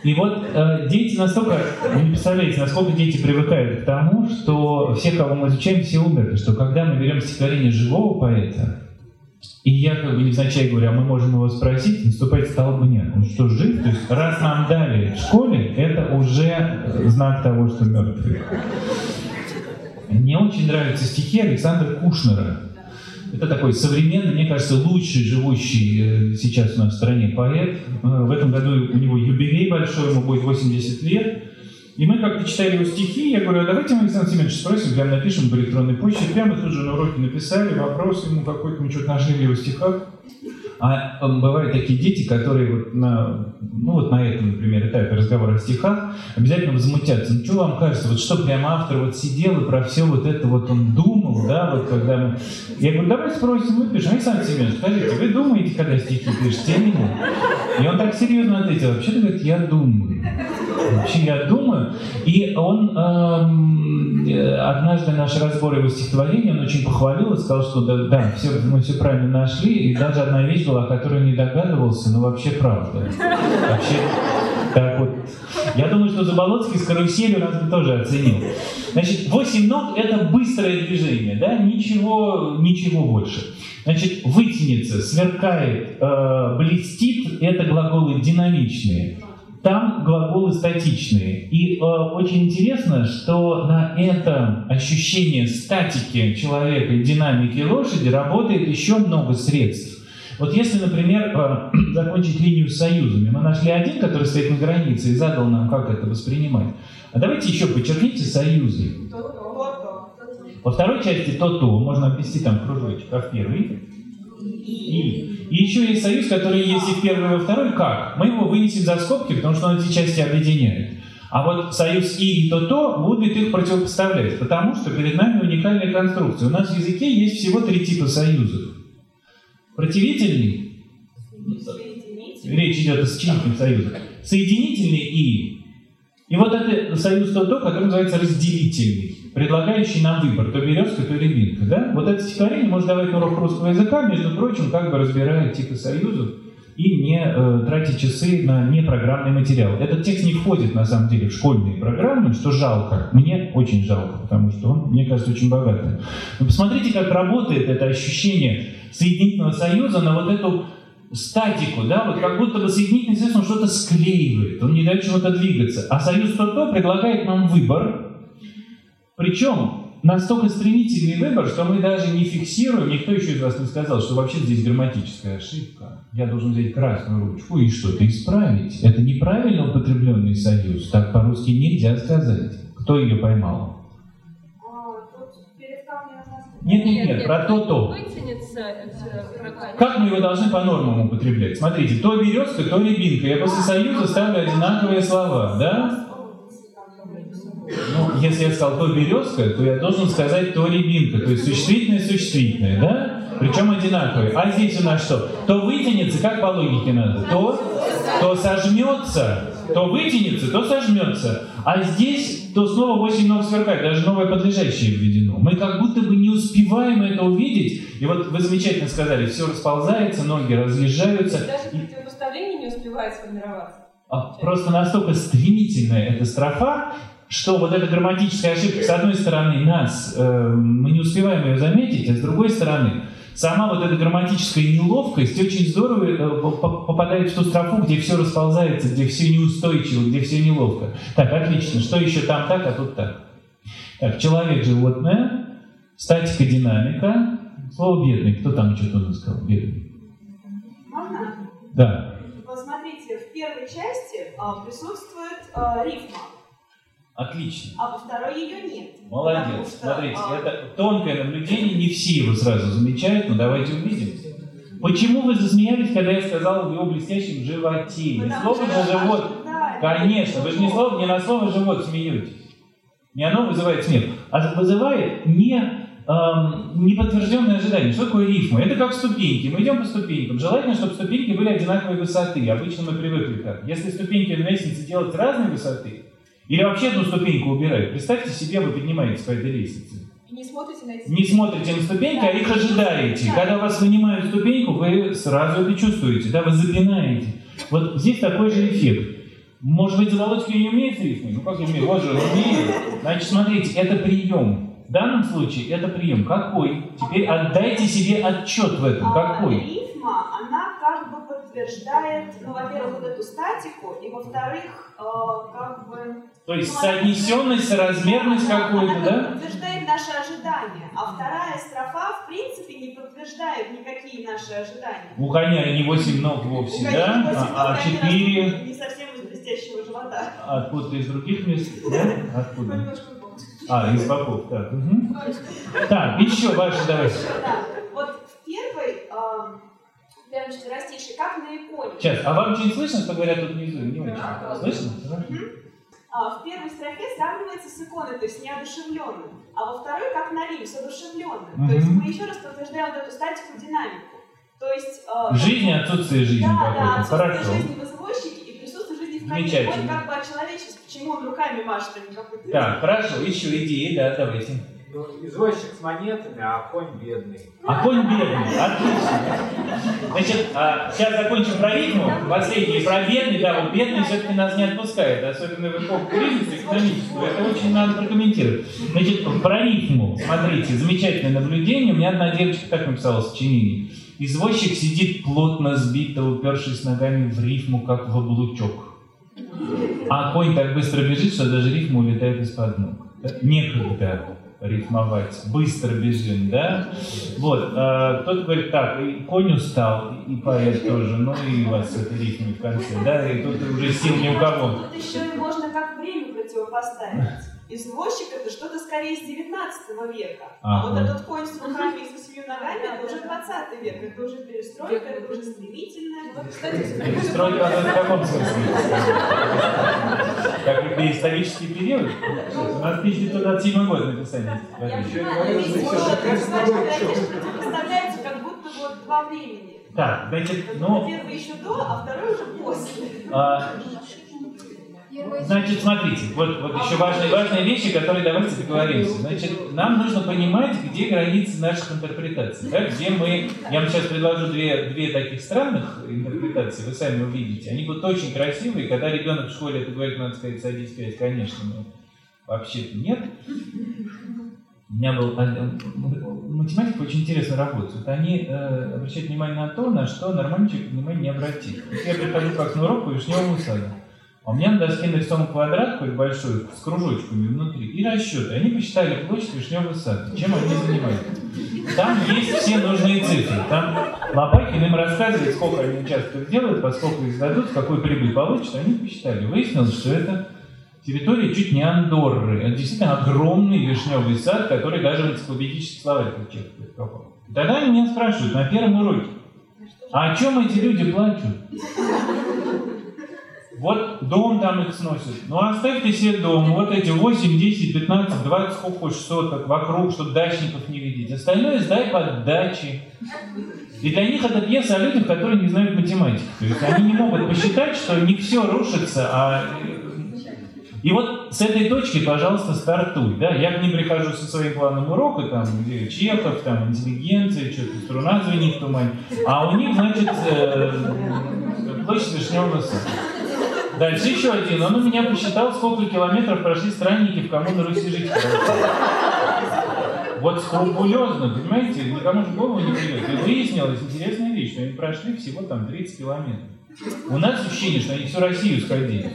И вот э, дети настолько, вы не представляете, насколько дети привыкают к тому, что все, кого мы изучаем, все умерли, что когда мы берем стихотворение живого поэта, и я как бы невзначай говорю, а мы можем его спросить, наступает столбня. Он что, жив? То есть раз нам дали в школе, это уже знак того, что мертвый. Мне очень нравятся стихи Александра Кушнера. Это такой современный, мне кажется, лучший живущий э, сейчас у нас в стране поэт. Э, В этом году у него юбилей большой, ему будет 80 лет. И мы как-то читали его стихи, я говорю, а давайте мы Александр Семенович спросим, прямо напишем по электронной почте, прямо тут же на уроке написали, вопрос ему какой-то, мы что-то нашли в его стихах. А э, бывают такие дети, которые вот на, ну вот на этом, например, этапе разговора о стихах обязательно возмутятся. Ну что вам кажется, вот что прямо автор вот сидел и про все вот это вот он думал, да, вот когда мы... Я говорю, давай спросим, выпишем. Александр Семенович, скажите, вы думаете, когда стихи пишете нет? И он так серьезно ответил, вообще-то, говорит, я думаю. Я думаю. И он э, однажды наш разбор его стихотворения, он очень похвалил и сказал, что да, да все, мы все правильно нашли, и даже одна вещь была, о которой не догадывался, но вообще правда. Вообще, так вот. Я думаю, что Заболоцкий с каруселью нас бы тоже оценил. Значит, восемь ног – это быстрое движение, да, ничего, ничего больше. Значит, вытянется, сверкает, э, блестит – это глаголы динамичные. Там глаголы статичные. И э, очень интересно, что на это ощущение статики человека и динамики лошади работает еще много средств. Вот если, например, э, закончить линию с союзами, мы нашли один, который стоит на границе и задал нам, как это воспринимать. А давайте еще подчеркните союзы. Во второй части то-то, можно обвести там кружочек, а в первой и. И еще есть союз, который есть и в первой, и во второй. Как? Мы его вынесем за скобки, потому что он эти части объединяет. А вот союз и и то-то будет их противопоставлять, потому что перед нами уникальная конструкция. У нас в языке есть всего три типа союзов. Противительный, речь идет о сочинительных союзах, соединительный и. И вот это союз то-то, который называется разделительный, предлагающий нам выбор, то березка, то рябинка. Да? Вот это стихотворение можно давать на урок русского языка, между прочим, как бы разбирая типы союзов и не э, тратить часы на непрограммный материал. Этот текст не входит, на самом деле, в школьные программы, что жалко. Мне очень жалко, потому что он, мне кажется, очень богатый. Но посмотрите, как работает это ощущение соединительного союза на вот эту статику, да, вот как будто бы соединительный союз, он что-то склеивает, он не дает чего-то двигаться. А союз то-то предлагает нам выбор, причем настолько стремительный выбор, что мы даже не фиксируем, никто еще из вас не сказал, что вообще здесь грамматическая ошибка. Я должен взять красную ручку и что-то исправить. Это неправильно употребленный союз, так по-русски нельзя сказать. Кто ее поймал? Нет, нет, нет, про то-то. Как мы его должны по нормам употреблять? Смотрите, то березка, то рябинка. Я после союза ставлю одинаковые слова, да? Если я сказал то березка, то я должен сказать то рябинка. То есть существительное, существительное, да? Причем одинаковые. А здесь у нас что? То вытянется, как по логике надо? То, то сожмется, то вытянется, то сожмется. А здесь то снова 8 ног сверкает, даже новое подлежащее введено. Мы как будто бы не успеваем это увидеть. И вот вы замечательно сказали, все расползается, ноги разъезжаются. Даже противопоставление не успевает сформироваться. А, просто настолько стремительная эта строфа, что вот эта грамматическая ошибка, с одной стороны, нас, э, мы не успеваем ее заметить, а с другой стороны, сама вот эта грамматическая неловкость очень здорово э, попадает в ту строфу, где все расползается, где все неустойчиво, где все неловко. Так, отлично. Что еще там так, а тут так? Так, человек, животное, статика, динамика. Слово бедный. Кто там что-то у нас сказал? Бедный. Можно? Да. Посмотрите, в первой части а, присутствует а, рифма. Отлично. А во второй ее нет. Молодец. Что, Смотрите, а... это тонкое наблюдение, не все его сразу замечают, но давайте увидим. Почему вы засмеялись, когда я сказал в его блестящем животе? Не слово же живот. Да, Конечно, вы же не, слово, не на слово живот смеетесь. Не оно вызывает смех, а вызывает не эм, неподтвержденное ожидание. Что такое рифма? Это как ступеньки. Мы идем по ступенькам. Желательно, чтобы ступеньки были одинаковой высоты. Обычно мы привыкли так. Если ступеньки на лестнице делать разной высоты, или вообще одну ступеньку убирают. Представьте себе, вы поднимаетесь по этой лестнице. не смотрите на эти Не смотрите на ступеньки, да. а их ожидаете. Да. Когда вас вынимают ступеньку, вы сразу это чувствуете, да, вы запинаете. Вот здесь такой же эффект. Может быть, Заволодский не умеет рифмы? Ну как не умеет? Вот же, умеет. Значит, смотрите, это прием. В данном случае это прием. Какой? Теперь отдайте себе отчет в этом. Какой? Рифма, она как бы подтверждает, ну, во-первых, вот эту статику, и во-вторых, э, как бы то есть соотнесенность, соразмерность какую-то, да? подтверждает наши ожидания, а вторая строфа в принципе не подтверждает никакие наши ожидания. У коня не 8 ног вовсе, У да? ног, а, а 4... Не совсем из блестящего живота. Откуда из других мест? Да? Откуда? А, из боков, так. Угу. Так, еще ваши давайте. Да. Вот в первой, э, первом четверостишей, как на иконе. Сейчас, а вам что-нибудь слышно, что говорят тут внизу? Не очень. Слышно? Угу. А, в первой строфе сравнивается с иконой, то есть неодушевленным, а во второй как на Рим, с одушевленным. Mm-hmm. То есть мы еще раз подтверждаем вот эту статику, динамику. То есть... Э, жизни, отсутствие жизни да, да, отсутствие Хорошо. жизни в извозчике и присутствие жизни в коне. Он как бы человеческий. Почему он руками машет, а не как. Так, хорошо, еще идеи, да, давайте. Ну, извозчик с монетами, а конь бедный. А конь бедный, отлично. Значит, а, сейчас закончим про рифму, последний про бедный, да, вот бедный все-таки нас не отпускает, особенно в эпоху кризиса экономического, это очень надо прокомментировать. Значит, про рифму, смотрите, замечательное наблюдение, у меня одна девочка так написала сочинение. Извозчик сидит плотно сбито, упершись ногами в рифму, как в облучок. А конь так быстро бежит, что даже рифма улетает из-под ног. Некогда рифмовать, быстро бежим, да? Вот, э, кто-то говорит, так, и конь устал, и поэт тоже, ну и у вас это рифмы в конце, да, и тут уже сил ни у кого. Тут еще и можно как время противопоставить. Извозчик это что-то скорее с 19 века. А вот этот конь с руками и со семью ногами это уже 20 век. Это уже перестройка, это уже стремительная. Вот, кстати, перестройка в каком смысле? Как это исторический период? У нас 1907 год написали. Я понимаю, представляется как будто вот два времени. Так, значит, ну... Первый еще до, а второй уже после. А, Значит, смотрите, вот, вот еще важные, важные вещи, которые давайте договоримся. Значит, нам нужно понимать, где границы наших интерпретаций. Да? Где мы, я вам сейчас предложу две, две таких странных интерпретации, вы сами увидите. Они будут очень красивые, когда ребенок в школе это говорит, надо сказать, садись пять, конечно, но вообще-то нет. У меня был математика очень интересно работает. Они э, обращают внимание на то, на что нормальный человек внимание не обратит. Я прихожу как на урок по вишневому саду. У меня на доске нарисован квадрат какой большой с кружочками внутри и расчеты. Они посчитали площадь вишневого сада. Чем они занимаются? Там есть все нужные цифры. Там Лопайкин им рассказывает, сколько они участков сделают, поскольку их сдадут, какой прибыль получат. Они посчитали. Выяснилось, что это территория чуть не Андорры. Это действительно огромный вишневый сад, который даже в энциклопедических словарях участвует. Тогда они меня спрашивают на первом уроке, а о чем эти люди плачут? Вот дом там их сносит. Ну оставьте себе дом, вот эти 8, 10, 15, 20, сколько хочешь соток вокруг, чтобы дачников не видеть. Остальное сдай под дачи. И для них это пьеса о людях, которые не знают математики. То есть они не могут посчитать, что не все рушится, а... И вот с этой точки, пожалуйста, стартуй. Да? Я к ним прихожу со своим планом урока, там, где Чехов, там, интеллигенция, что-то струна звенит в тумане. А у них, значит, э, площадь Вишневого сада. Дальше еще один. Он у меня посчитал, сколько километров прошли странники в коммуну Руси жить. Вот скрупулезно, понимаете, никому же голову не придет. И выяснилась интересная вещь, что они прошли всего там 30 километров. У нас ощущение, что они всю Россию сходили.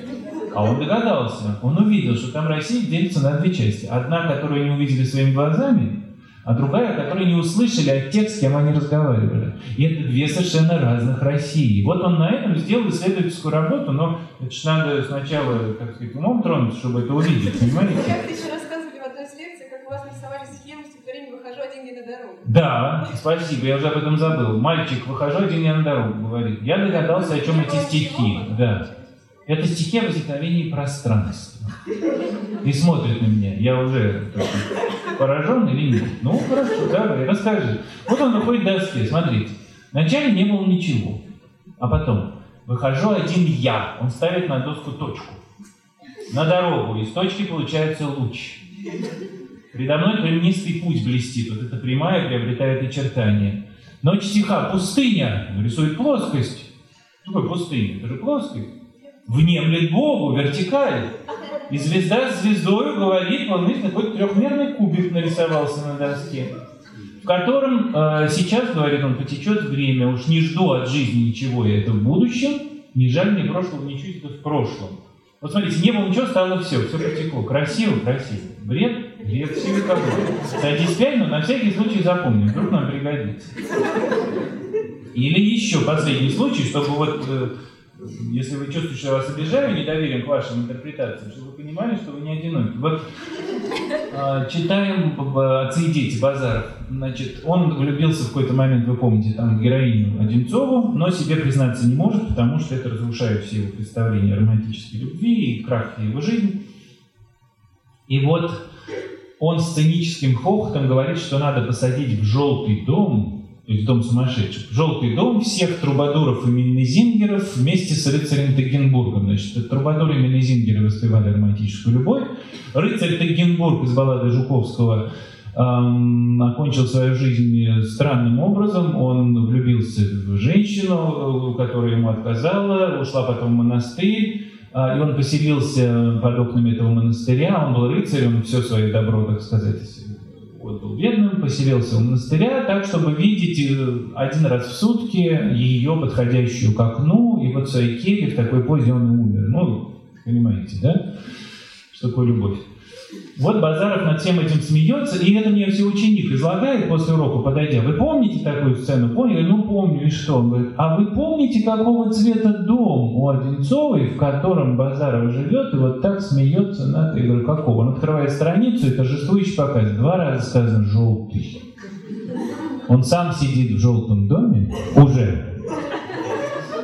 А он догадался. Он увидел, что там Россия делится на две части. Одна, которую они увидели своими глазами, а другая, которую не услышали от тех, с кем они разговаривали. И это две совершенно разных России. Вот он на этом сделал исследовательскую работу, но это же надо сначала, как сказать, умом тронуться, чтобы это увидеть, понимаете? Как еще рассказывали в одной из лекций, как у вас рисовали схему стихотворения «Выхожу один день на дорогу». Да, спасибо, я уже об этом забыл. Мальчик, выхожу один день на дорогу, говорит. Я догадался, о чем эти стихи. Да. Это стихи о возникновении пространства. И смотрит на меня. Я уже поражен или нет? Ну, хорошо, давай, расскажи. Вот он выходит к доске, смотрите. Вначале не было ничего. А потом, выхожу один я. Он ставит на доску точку. На дорогу. Из точки получается луч. Передо мной прямнистый путь блестит. Вот эта прямая приобретает очертания. Ночь тиха, пустыня. Рисует плоскость. Что пустыня? Это же плоскость внемлет Богу, вертикаль. И звезда с звездой говорит, он видит, какой трехмерный кубик нарисовался на доске, в котором э, сейчас, говорит он, потечет время, уж не жду от жизни ничего, и это в будущем, не жаль мне прошлого, ничего, это в прошлом. Вот смотрите, не было ничего, стало все, все потекло. Красиво, красиво. Бред, бред, все как Садись пять, но на всякий случай запомним, вдруг нам пригодится. Или еще последний случай, чтобы вот э, если вы чувствуете, что я вас обижаю недоверием к вашим интерпретациям, чтобы вы понимали, что вы не одиноки. Вот э, читаем «Отцы и дети» Базаров. Значит, он влюбился в какой-то момент, вы помните, там, героиню Одинцову, но себе признаться не может, потому что это разрушает все его представления о романтической любви и крах его жизни. И вот он сценическим хохотом говорит, что надо посадить в желтый дом то есть дом сумасшедших. Желтый дом всех трубадуров и мельнезингеров вместе с рыцарем Тегенбургом. Значит, трубадуры и мельнезингеры воспевали романтическую любовь. Рыцарь Тегенбург из баллады Жуковского эм, окончил свою жизнь странным образом. Он влюбился в женщину, которая ему отказала, ушла потом в монастырь. А, и он поселился под окнами этого монастыря, он был рыцарем, все свое добро, так сказать, вот был бедным, поселился в монастыря, так, чтобы видеть э, один раз в сутки ее, подходящую к окну, и вот в своей келье в такой позе он и умер. Ну, понимаете, да? Что такое любовь. Вот Базаров над всем этим смеется, и это мне все ученик излагает после урока, подойдя. Вы помните такую сцену? Поняли? Ну, помню, и что? Он говорит, а вы помните, какого цвета дом у Одинцовой, в котором Базаров живет, и вот так смеется над... Я говорю, какого? Он открывает страницу, и торжествующий показывает. Два раза сказано «желтый». Он сам сидит в желтом доме уже,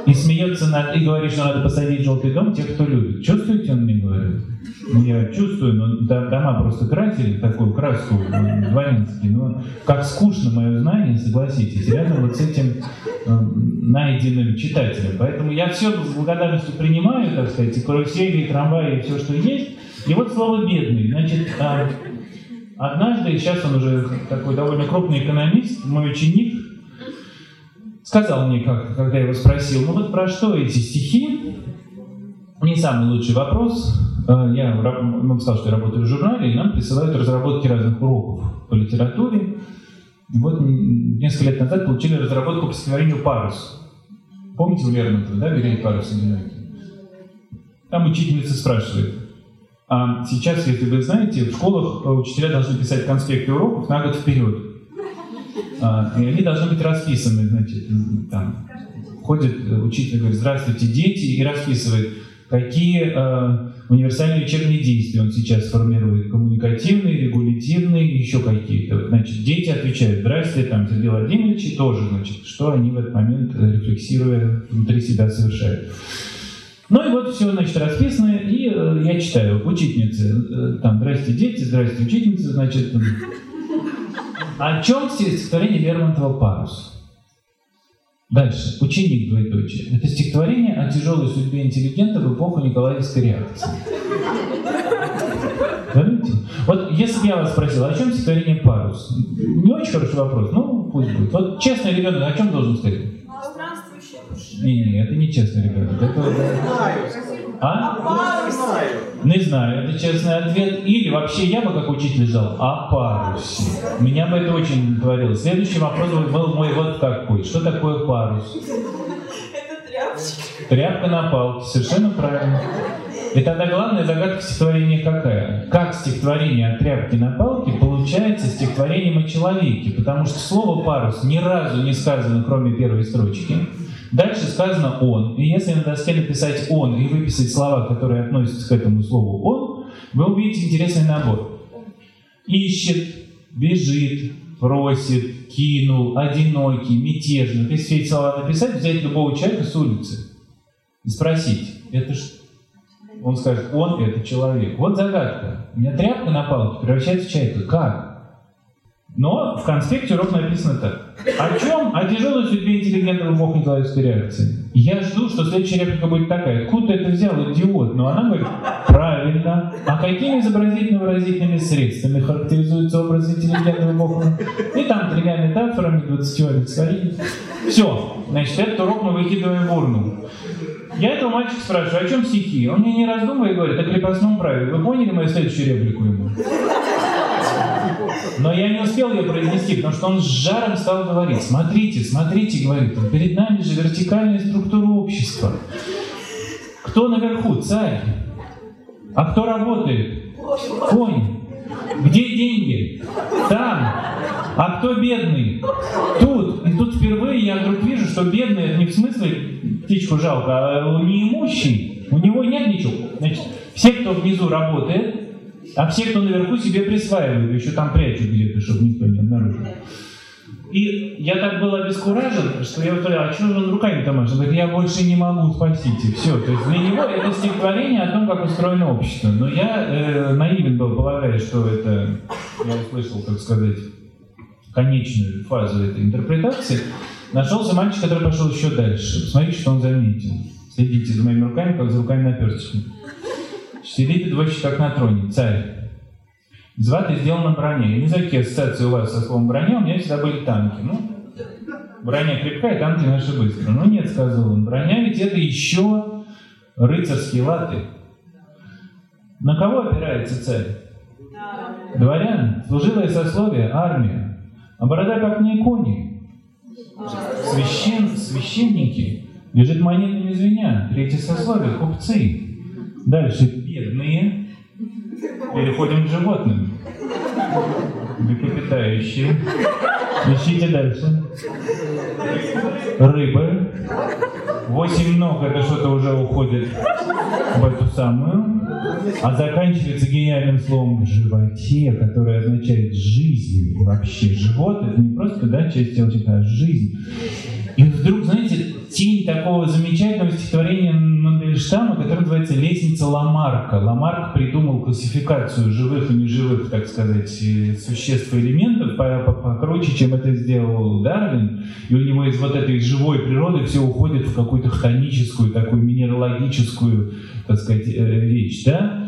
и смеется над... и говорит, что надо посадить желтый дом тех, кто любит. Чувствуете, он мне говорит? Ну, я чувствую, но дома просто красили такую краску дворянские. Ну, как скучно мое знание, согласитесь, рядом вот с этим э, найденным читателем. Поэтому я все с благодарностью принимаю, так сказать, и карусели, и трамваи, и все, что есть. И вот слово «бедный». Значит, а, однажды, сейчас он уже такой довольно крупный экономист, мой ученик, сказал мне, как, когда я его спросил, ну вот про что эти стихи? Не самый лучший вопрос. Э, я ну, сказал, что я работаю в журнале, и нам присылают разработки разных уроков по литературе. Вот несколько лет назад получили разработку по стихотворению «Парус». Помните у Лермонтова, да, «Берег парус одинокий»? Там учительница спрашивает, а сейчас, если вы знаете, в школах учителя должны писать конспекты уроков на год вперед. А, и они должны быть расписаны, значит, там, ходит учитель, говорит, здравствуйте, дети, и расписывает, какие э, универсальные учебные действия он сейчас формирует, коммуникативные, регулятивные, еще какие-то. Значит, дети отвечают, здрасте, там, Сергей Владимирович, и тоже, значит, что они в этот момент, э, рефлексируя, внутри себя совершают. Ну и вот все, значит, расписано, и э, я читаю, учительницы, э, там, здрасте, дети, здрасте, учительницы, значит, о чем стихотворение Лермонтова «Парус»? Дальше. Ученик двоеточие. Это стихотворение о тяжелой судьбе интеллигента в эпоху Николаевской реакции. Понимаете? Вот если бы я вас спросил, о чем стихотворение «Парус»? Не очень хороший вопрос, ну пусть будет. Вот честный ребенок о чем должен сказать? Не, не, это не честный ребенок. Это... А? Не знаю, это честный ответ. Или вообще я бы как учитель ждал о парусе. Меня бы это очень творило. Следующий вопрос был мой вот какой. Что такое парус? Это тряпочка. Тряпка на палке. Совершенно правильно. И тогда главная загадка стихотворения какая? Как стихотворение о тряпке на палке получается стихотворением о человеке? Потому что слово «парус» ни разу не сказано, кроме первой строчки. Дальше сказано «он». И если на доске написать «он» и выписать слова, которые относятся к этому слову «он», вы увидите интересный набор. Ищет, бежит, просит, кинул, одинокий, мятежный. То есть все эти слова написать, взять любого человека с улицы и спросить, это что? Он скажет, он это человек. Вот загадка. У меня тряпка на палке превращается в человека. Как? Но в конспекте урок написано так. О чем? О тяжелой судьбе интеллигентного бог Николаевской реакции. Я жду, что следующая реплика будет такая. Откуда ты это взял, идиот? Но она говорит, правильно. А какими изобразительно-выразительными средствами характеризуется образ интеллигентного бога? И там тремя метафорами, 20 олицетворений. Все. Значит, этот урок мы выкидываем в урну. Я этого мальчика спрашиваю, о чем стихи? Он мне не раздумывая говорит о крепостном праве. Вы поняли мою следующую реплику ему? Но я не успел ее произнести, потому что он с жаром стал говорить. Смотрите, смотрите, говорит перед нами же вертикальная структура общества. Кто наверху? Царь. А кто работает? Конь. Где деньги? Там. А кто бедный? Тут. И тут впервые я вдруг вижу, что бедный, это не в смысле птичку жалко, а неимущий. У него нет ничего. Значит, все, кто внизу работает, а все, кто наверху, себе присваивают, еще там прячут где-то, чтобы никто не обнаружил. И я так был обескуражен, что я говорю, а что же он руками-то машет? Он говорит, я больше не могу, спасите. Все. То есть для него это стихотворение о том, как устроено общество. Но я э, наивен был, полагая, что это, я услышал, так сказать, конечную фазу этой интерпретации. Нашелся мальчик, который пошел еще дальше. Смотрите, что он заметил. Следите за моими руками, как за руками наперсточками. Сидит извозчик как на троне, царь. Звати сделано броне. Я не знаю, какие ассоциации у вас со словом броня, у меня всегда были танки. Ну, броня крепкая, танки наши быстрые. Ну нет, сказал он, броня ведь это еще рыцарские латы. На кого опирается царь? Дворян, служилое сословие, армия. А борода как не кони. Священ, священники лежит монетами звеня. Третье сословие, купцы. Дальше бедные. Переходим к животным. Млекопитающие. Ищите дальше. Рыбы. Восемь ног, это что-то уже уходит в эту самую. А заканчивается гениальным словом животе, которое означает жизнь вообще. Живот это не просто да, часть тела человека, а жизнь. И вдруг, знаете, такого замечательного стихотворения штамма, который называется лестница Ламарка. Ламарк придумал классификацию живых и неживых, так сказать, существ и элементов покруче, чем это сделал Дарвин. И у него из вот этой живой природы все уходит в какую-то хтоническую, такую минералогическую, так сказать, э, вещь. Да?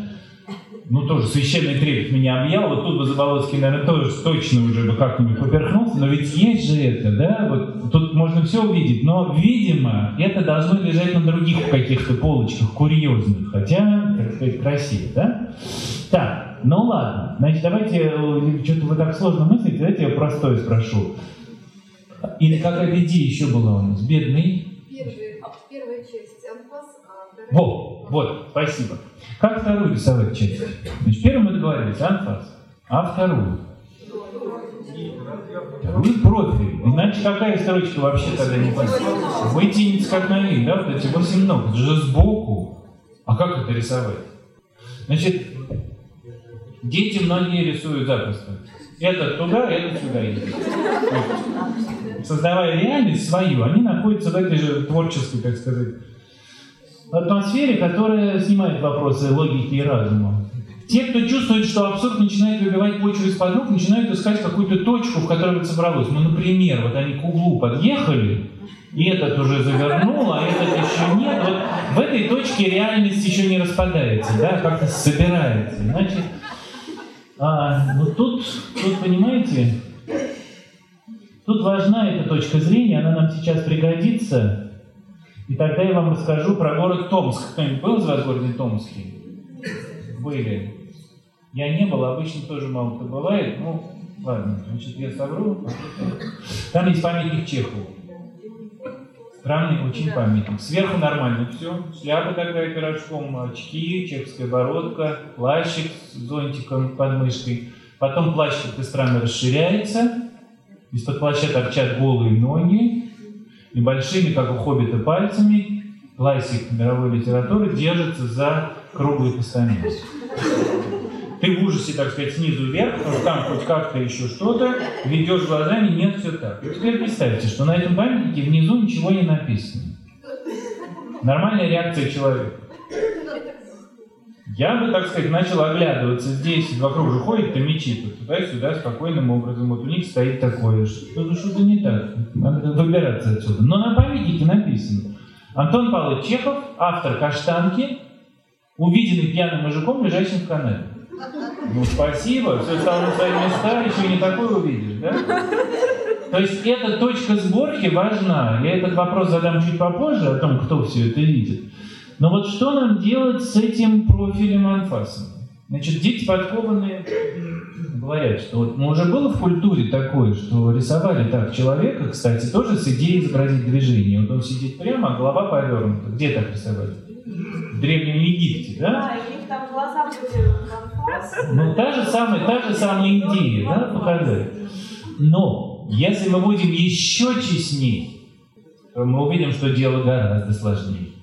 Ну тоже священный трепет меня объял, вот тут бы Заболоцкий, наверное, тоже точно уже бы как-нибудь поперхнулся, но ведь есть же это, да, вот тут можно все увидеть, но, видимо, это должно лежать на других каких-то полочках курьезных, хотя, так сказать, красиво, да? Так, ну ладно, значит, давайте, э, что-то вы так сложно мыслите, давайте я простое спрошу. Или какая-то идея еще была у нас? Бедный? Первая, первая часть анфас, а вторая... Во, вот, спасибо. Как вторую рисовать часть? Значит, первую мы договорились, анфас. А вторую? Вторую профиль. Иначе какая строчка вообще тогда не будет? Вытянется как на вид, да, вот эти восемь ног. Же сбоку. А как это рисовать? Значит, дети многие рисуют запросто. Это туда, это сюда едет. Создавая реальность свою, они находятся в этой же творческой, так сказать, атмосфере, которая снимает вопросы логики и разума. Те, кто чувствует, что абсурд начинает выбивать почву из-под ног, начинают искать какую-то точку, в которой это собралось. Ну, например, вот они к углу подъехали, и этот уже завернул, а этот еще нет. Вот в этой точке реальность еще не распадается, да, как-то собирается. Значит, а, ну тут, тут, понимаете, тут важна эта точка зрения, она нам сейчас пригодится, и тогда я вам расскажу про город Томск. Кто-нибудь был из вас в городе Томске? Были. Я не был, обычно тоже мало кто бывает. Ну, ладно, значит, я совру. Там есть памятник Чехову. Странный очень памятник. Сверху нормально все. Шляпа такая пирожком, очки, чешская бородка, плащик с зонтиком под мышкой. Потом плащ как-то странно расширяется. Из-под плаща торчат голые ноги небольшими, как у хоббита, пальцами классик мировой литературы держится за круглый постамент. Ты в ужасе, так сказать, снизу вверх, потому что там хоть как-то еще что-то, ведешь глазами, нет, все так. И теперь представьте, что на этом памятнике внизу ничего не написано. Нормальная реакция человека. Я бы, так сказать, начал оглядываться здесь, вокруг же ходят мечи, туда-сюда, спокойным образом. Вот у них стоит такое, что-то что не так, надо выбираться отсюда. Но на памятнике написано. Антон Павлович Чехов, автор «Каштанки», увиденный пьяным мужиком, лежащим в канале. Ну, спасибо, все стало на свои места, еще не такое увидишь, да? То есть эта точка сборки важна. Я этот вопрос задам чуть попозже, о том, кто все это видит. Но вот что нам делать с этим профилем анфаса? Значит, дети подкованные говорят, что вот ну, уже было в культуре такое, что рисовали так человека, кстати, тоже с идеей изобразить движение. Вот он сидит прямо, а голова повернута. Где так рисовали? В Древнем Египте, да? Да, и у них там глаза были. Ну, та же самая, та же самая идея, да, показать. Но, если мы будем еще честнее, то мы увидим, что дело гораздо сложнее.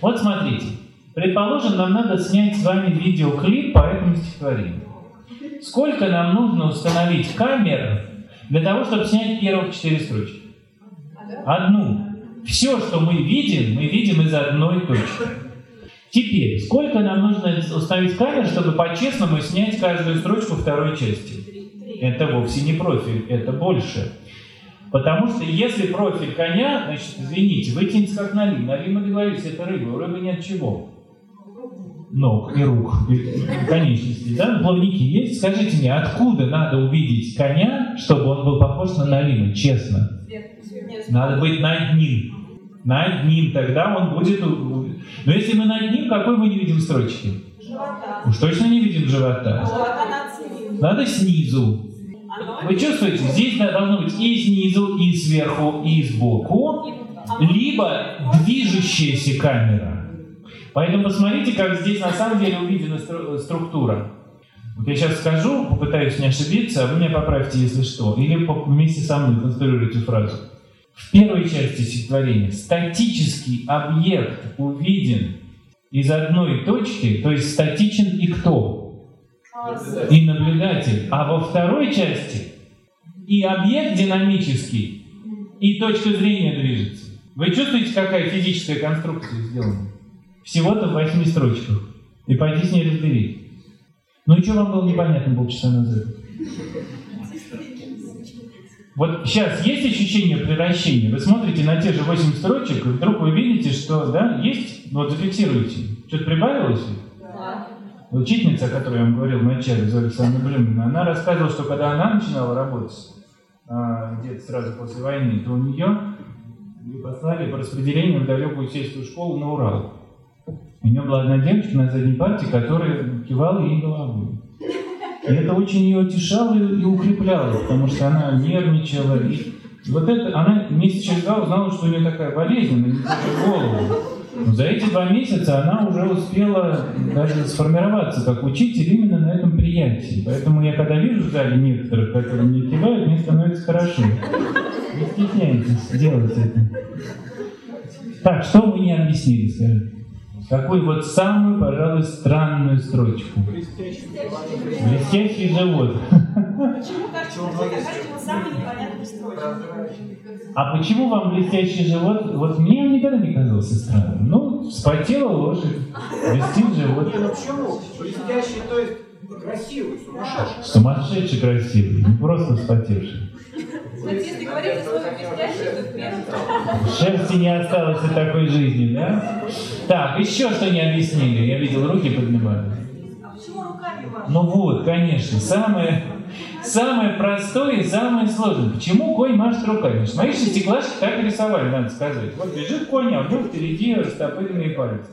Вот смотрите. Предположим, нам надо снять с вами видеоклип по этому стихотворению. Сколько нам нужно установить камер для того, чтобы снять первых четыре строчки? Одну. Все, что мы видим, мы видим из одной точки. Теперь, сколько нам нужно установить камер, чтобы по-честному снять каждую строчку второй части? Это вовсе не профиль, это больше. Потому что если профиль коня, значит, извините, вытянется как налим. Налим, мы договорились, это рыба. У рыбы нет чего? Ног и рук, и конечностей. Да? Плавники есть? Скажите мне, откуда надо увидеть коня, чтобы он был похож на налима, честно? Надо быть над ним. Над ним, тогда он будет... Но если мы над ним, какой мы не видим строчки? Живота. Уж точно не видим живота. Живота над снизу. Надо снизу. Вы чувствуете, здесь должно быть и снизу, и сверху, и сбоку, либо движущаяся камера. Поэтому посмотрите, как здесь на самом деле увидена структура. Вот я сейчас скажу, попытаюсь не ошибиться, а вы меня поправьте, если что. Или вместе со мной конструируйте фразу. В первой части стихотворения статический объект увиден из одной точки, то есть статичен и кто? И наблюдатель. А во второй части и объект динамический, и точка зрения движется. Вы чувствуете, какая физическая конструкция сделана? Всего-то в восьми строчках. И пойди с ней разберись. Ну и что вам было непонятно полчаса назад? Вот сейчас есть ощущение превращения? Вы смотрите на те же 8 строчек, и вдруг вы видите, что, да, есть, вот зафиксируйте. Что-то прибавилось? Да. Учительница, о которой я вам говорил в начале, Зоя Александровна Блюмина, она рассказывала, что когда она начинала работать, а, где-то сразу после войны, то у нее ее послали по распределению в далекую сельскую школу на Урал. У нее была одна девочка на задней парте, которая кивала ей головой. И это очень ее утешало и укрепляло, потому что она нервничала. И вот это, она месяц через два узнала, что у нее такая болезнь, она не голову. Но за эти два месяца она уже успела даже сформироваться как учитель именно на этом приятии. Поэтому я когда вижу в зале некоторых, которые мне кивают, мне становится хорошо. Не стесняйтесь делать это. Так, что мы не объяснили, скажите? Какую вот самую, пожалуй, странную строчку? Блестящий, Блестящий живот. Почему кажется, самый непонятный строчка? А почему вам блестящий живот? Вот мне он никогда не казался странным. Ну, вспотела лошадь, блестит живот. Не, ну почему? Блестящий, то есть красивый, сумасшедший. Сумасшедший красивый, не просто вспотевший. Шерсти не осталось от такой жизни, да? Так, еще что не объяснили. Я видел, руки поднимали. А почему руками важно? Ну вот, конечно, самое, самое простое и самое сложное. Почему конь машет руками? Мои шестиклашки так рисовали, надо сказать. Вот бежит конь, а у впереди растопыренные пальцы.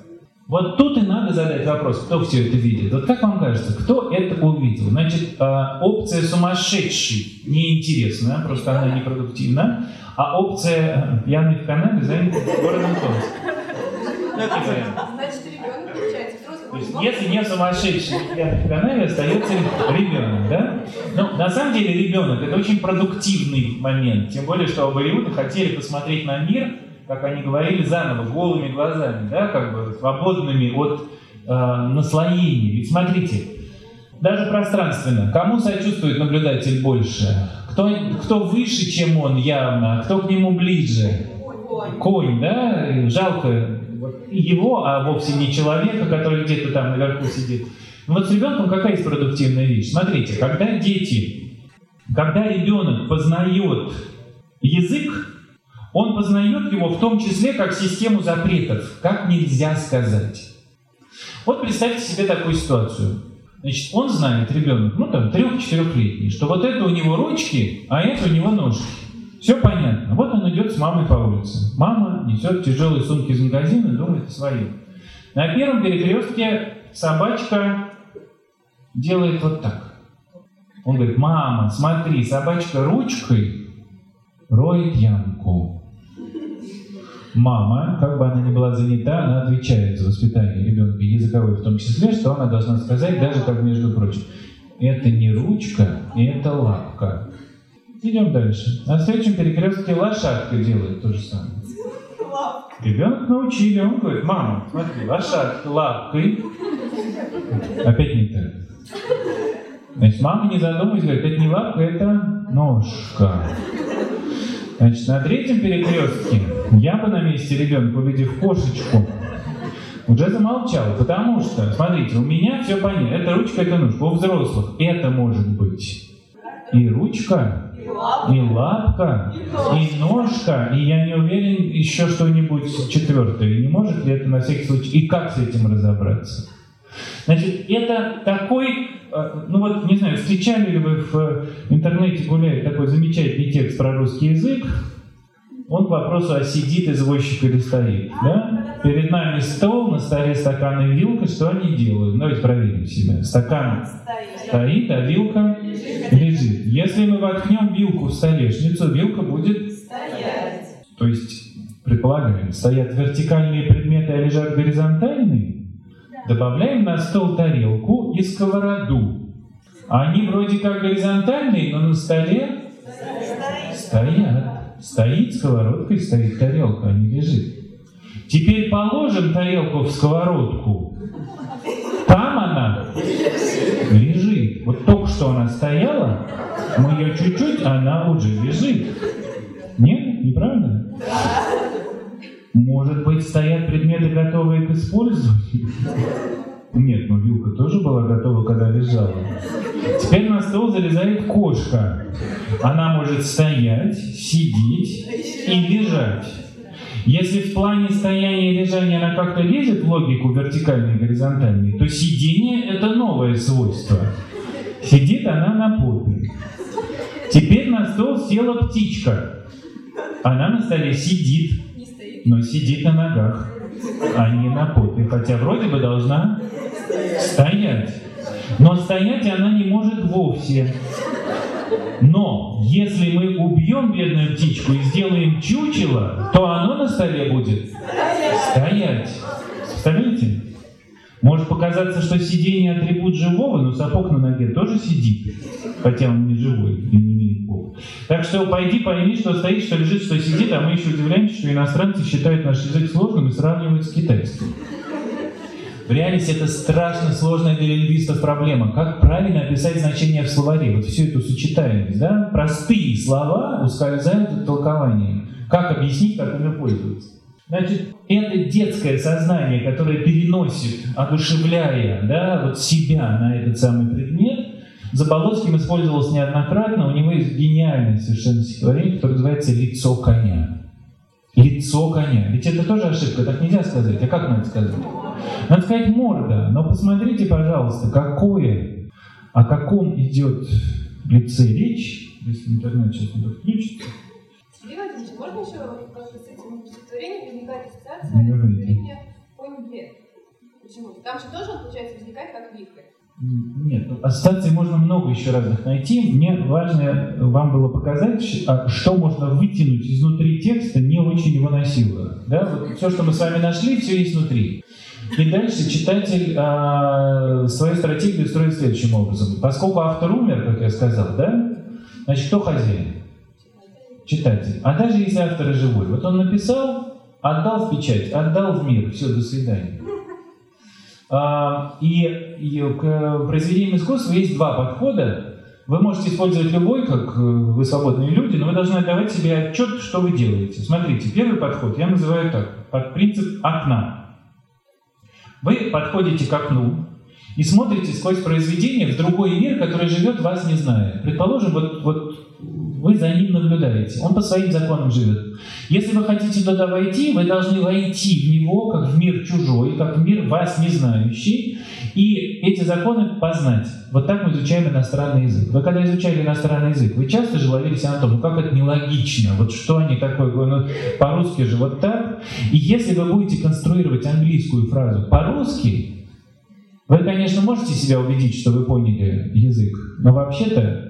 Вот тут и надо задать вопрос, кто все это видит. Вот как вам кажется, кто это увидел? Значит, а, опция сумасшедший неинтересна, просто она непродуктивна, а опция пьяный в канаве занята городом Томск. Значит, ребенок получается То взрослый. Есть, если не сумасшедший пьяный в канаве, остается ребенок, да? Ну, на самом деле ребенок это очень продуктивный момент, тем более, что абориуты хотели посмотреть на мир, как они говорили, заново, голыми глазами, да, как бы свободными от э, наслоений. Ведь смотрите, даже пространственно, кому сочувствует наблюдатель больше? Кто, кто выше, чем он явно, а кто к нему ближе? Конь, да? Жалко его, а вовсе не человека, который где-то там наверху сидит. Ну вот с ребенком какая есть продуктивная вещь? Смотрите, когда дети, когда ребенок познает язык, он познает его в том числе как систему запретов, как нельзя сказать. Вот представьте себе такую ситуацию. Значит, он знает, ребенок, ну там, трех-четырехлетний, что вот это у него ручки, а это у него ножки. Все понятно. Вот он идет с мамой по улице. Мама несет тяжелые сумки из магазина думает о своем. На первом перекрестке собачка делает вот так. Он говорит, мама, смотри, собачка ручкой роет ямку. Мама, как бы она ни была занята, она отвечает за воспитание ребенка, языковой в том числе, что она должна сказать, даже как между прочим. Это не ручка, это лапка. Идем дальше. На следующем перекрестке лошадка делает то же самое. Ребенок научили, он говорит, мама, смотри, лошадка лапкой. Опять не так. Значит, мама, не задумываясь, говорит, это не лапка, это ножка. Значит, на третьем перекрестке я бы на месте ребенка, увидев кошечку, уже замолчал, потому что, смотрите, у меня все понятно. Это ручка, это ножка. У взрослых это может быть и ручка, и лапка, и ножка, и я не уверен, еще что-нибудь четвертое. Не может ли это на всякий случай? И как с этим разобраться? Значит, это такой, э, ну вот, не знаю, встречали ли вы в интернете гуляет такой замечательный текст про русский язык, он к вопросу, а сидит извозчик или стоит. Да? Перед нами стол, на столе стакан и вилка, что они делают? Давайте проверим себя. Стакан стоит, а вилка лежит. Если мы воткнем вилку в столешницу, вилка будет Стоять. то есть, предполагаем, стоят вертикальные предметы, а лежат горизонтальные, добавляем на стол тарелку и сковороду. Они вроде как горизонтальные, но на столе стоят. Стоит сковородка и стоит тарелка, а не лежит. Теперь положим тарелку в сковородку. Там она лежит. Вот только что она стояла, мы ее чуть-чуть, а она уже лежит. Нет, неправда? Может быть, стоят предметы, готовые к использованию? Нет, но вилка тоже была готова, когда лежала. Теперь на стол залезает кошка. Она может стоять, сидеть и лежать. Если в плане стояния и лежания она как-то лезет в логику вертикальной и горизонтальной, то сидение — это новое свойство. Сидит она на попе. Теперь на стол села птичка. Она на столе сидит, но сидит на ногах, а не на попе. Хотя вроде бы должна стоять. Но стоять она не может вовсе. Но если мы убьем бедную птичку и сделаем чучело, то оно на столе будет стоять. Может показаться, что сидение атрибут живого, но сапог на ноге тоже сидит, хотя он не живой и не имеет пола. Так что пойди пойми, что стоит, что лежит, что сидит, а мы еще удивляемся, что иностранцы считают наш язык сложным и сравнивают с китайским. В реальности это страшно сложная для лингвистов проблема. Как правильно описать значение в словаре? Вот всю эту сочетаемость, да? Простые слова ускользают от толкования. Как объяснить, как ими пользоваться? Значит, это детское сознание, которое переносит, одушевляя да, вот себя на этот самый предмет, Заболоцким использовалось неоднократно. У него есть гениальное совершенно стихотворение, которое называется «Лицо коня». Лицо коня. Ведь это тоже ошибка, так нельзя сказать. А как надо сказать? Надо сказать морда. Но посмотрите, пожалуйста, какое, о каком идет лице речь, если интернет сейчас не подключится. Можно еще как-то с этим стихотворением возникает ассоциация стихотворения о Неге? Почему? Там же тоже он, получается, возникает как вихрь. Нет, ну, ассоциаций можно много еще разных найти. Мне важно вам было показать, а, что можно вытянуть изнутри текста, не очень его насилуя. Да? Вот все, что мы с вами нашли, все есть внутри. И дальше читатель а, свою стратегию строит следующим образом. Поскольку автор умер, как я сказал, да, значит, кто хозяин? Читатель. А даже если автор живой, вот он написал, отдал в печать, отдал в мир, все, до свидания. А, и, и к произведениям искусства есть два подхода. Вы можете использовать любой, как э, вы свободные люди, но вы должны отдавать себе отчет, что вы делаете. Смотрите, первый подход я называю так, под принцип окна. Вы подходите к окну и смотрите сквозь произведение в другой мир, который живет вас не зная. Предположим, вот, вот вы за ним наблюдаете. Он по своим законам живет. Если вы хотите туда войти, вы должны войти в него, как в мир чужой, как в мир вас не знающий, и эти законы познать. Вот так мы изучаем иностранный язык. Вы когда изучали иностранный язык, вы часто же ловились на том, как это нелогично, вот что они такое ну, по-русски же вот так. И если вы будете конструировать английскую фразу по-русски, вы, конечно, можете себя убедить, что вы поняли язык, но вообще-то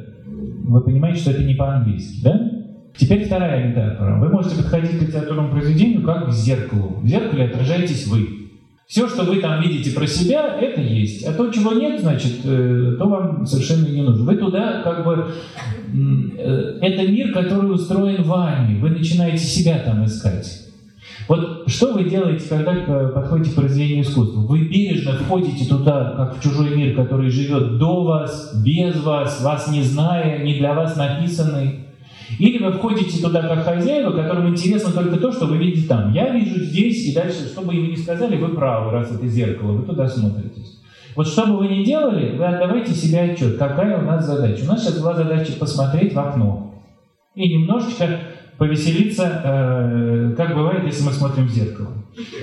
вы понимаете, что это не по-английски, да? Теперь вторая метафора. Вы можете подходить к литературному произведению как к зеркалу. В зеркале отражаетесь вы. Все, что вы там видите про себя, это есть. А то, чего нет, значит, э, то вам совершенно не нужно. Вы туда как бы... Э, это мир, который устроен вами. Вы начинаете себя там искать. Вот что вы делаете, когда подходите к произведению искусства? Вы бережно входите туда, как в чужой мир, который живет до вас, без вас, вас не зная, не для вас написанный. Или вы входите туда как хозяева, которым интересно только то, что вы видите там. Я вижу здесь, и дальше, что бы им ни сказали, вы правы, раз это зеркало, вы туда смотритесь. Вот что бы вы ни делали, вы отдавайте себе отчет, какая у нас задача. У нас сейчас была задача посмотреть в окно и немножечко повеселиться, э, как бывает, если мы смотрим в зеркало.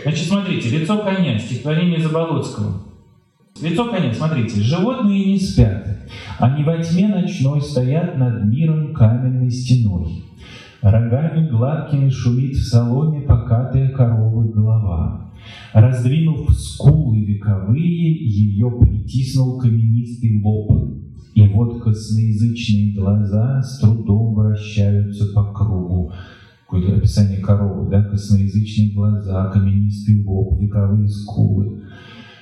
Значит, смотрите, лицо коня, стихотворение Заболоцкого. Лицо коня, смотрите, животные не спят, они во тьме ночной стоят над миром каменной стеной. Рогами гладкими шумит в соломе покатая коровы голова. Раздвинув скулы вековые, ее притиснул каменистый лоб. И вот косноязычные глаза с трудом вращаются по кругу. Какое-то описание коровы, да, косноязычные глаза, каменистый лоб, вековые скулы.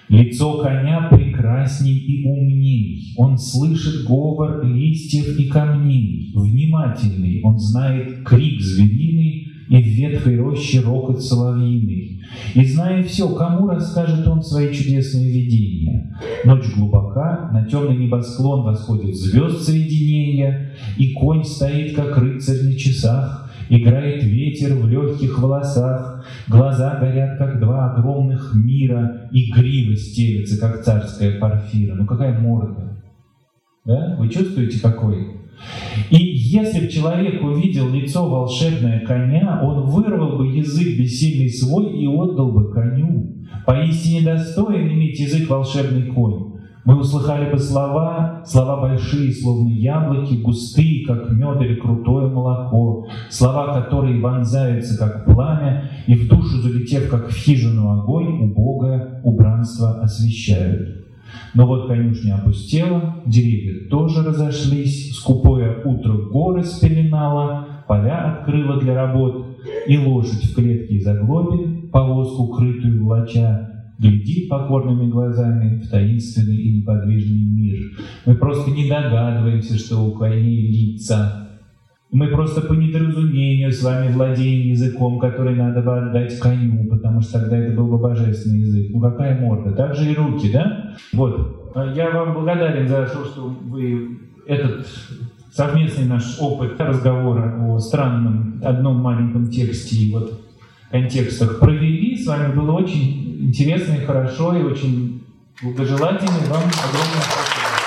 Лицо коня прекрасней и умней. Он слышит говор листьев и камней. Внимательный, он знает крик звериный и в ветхой роще рокот соловьиный. И зная все, кому расскажет он свои чудесные видения? Ночь глубока, на темный небосклон восходит звезд соединения, и конь стоит, как рыцарь на часах, Играет ветер в легких волосах, Глаза горят, как два огромных мира, И грива стелется, как царская парфира. Ну какая морда? Да? Вы чувствуете, какой? И если бы человек увидел лицо волшебное коня, он вырвал бы язык бессильный свой и отдал бы коню. Поистине достоин иметь язык волшебный конь. Мы услыхали бы слова, слова большие, словно яблоки, густые, как мед или крутое молоко, слова, которые вонзаются, как пламя, и в душу залетев, как в хижину огонь, у Бога убранство освещают. Но вот конюшня опустела, деревья тоже разошлись, скупое утро горы спеленало, поля открыла для работ, и лошадь в клетке из оглобин, повозку крытую влача, глядит покорными глазами в таинственный и неподвижный мир. Мы просто не догадываемся, что у коней лица. Мы просто по недоразумению с вами владеем языком, который надо бы отдать коню, потому что тогда это был бы божественный язык. Ну какая морда? Так же и руки, да? Вот. Я вам благодарен за то, что вы этот совместный наш опыт разговора о странном одном маленьком тексте и вот контекстах провели. С вами было очень интересно и хорошо, и очень благожелательно. Вам огромное спасибо.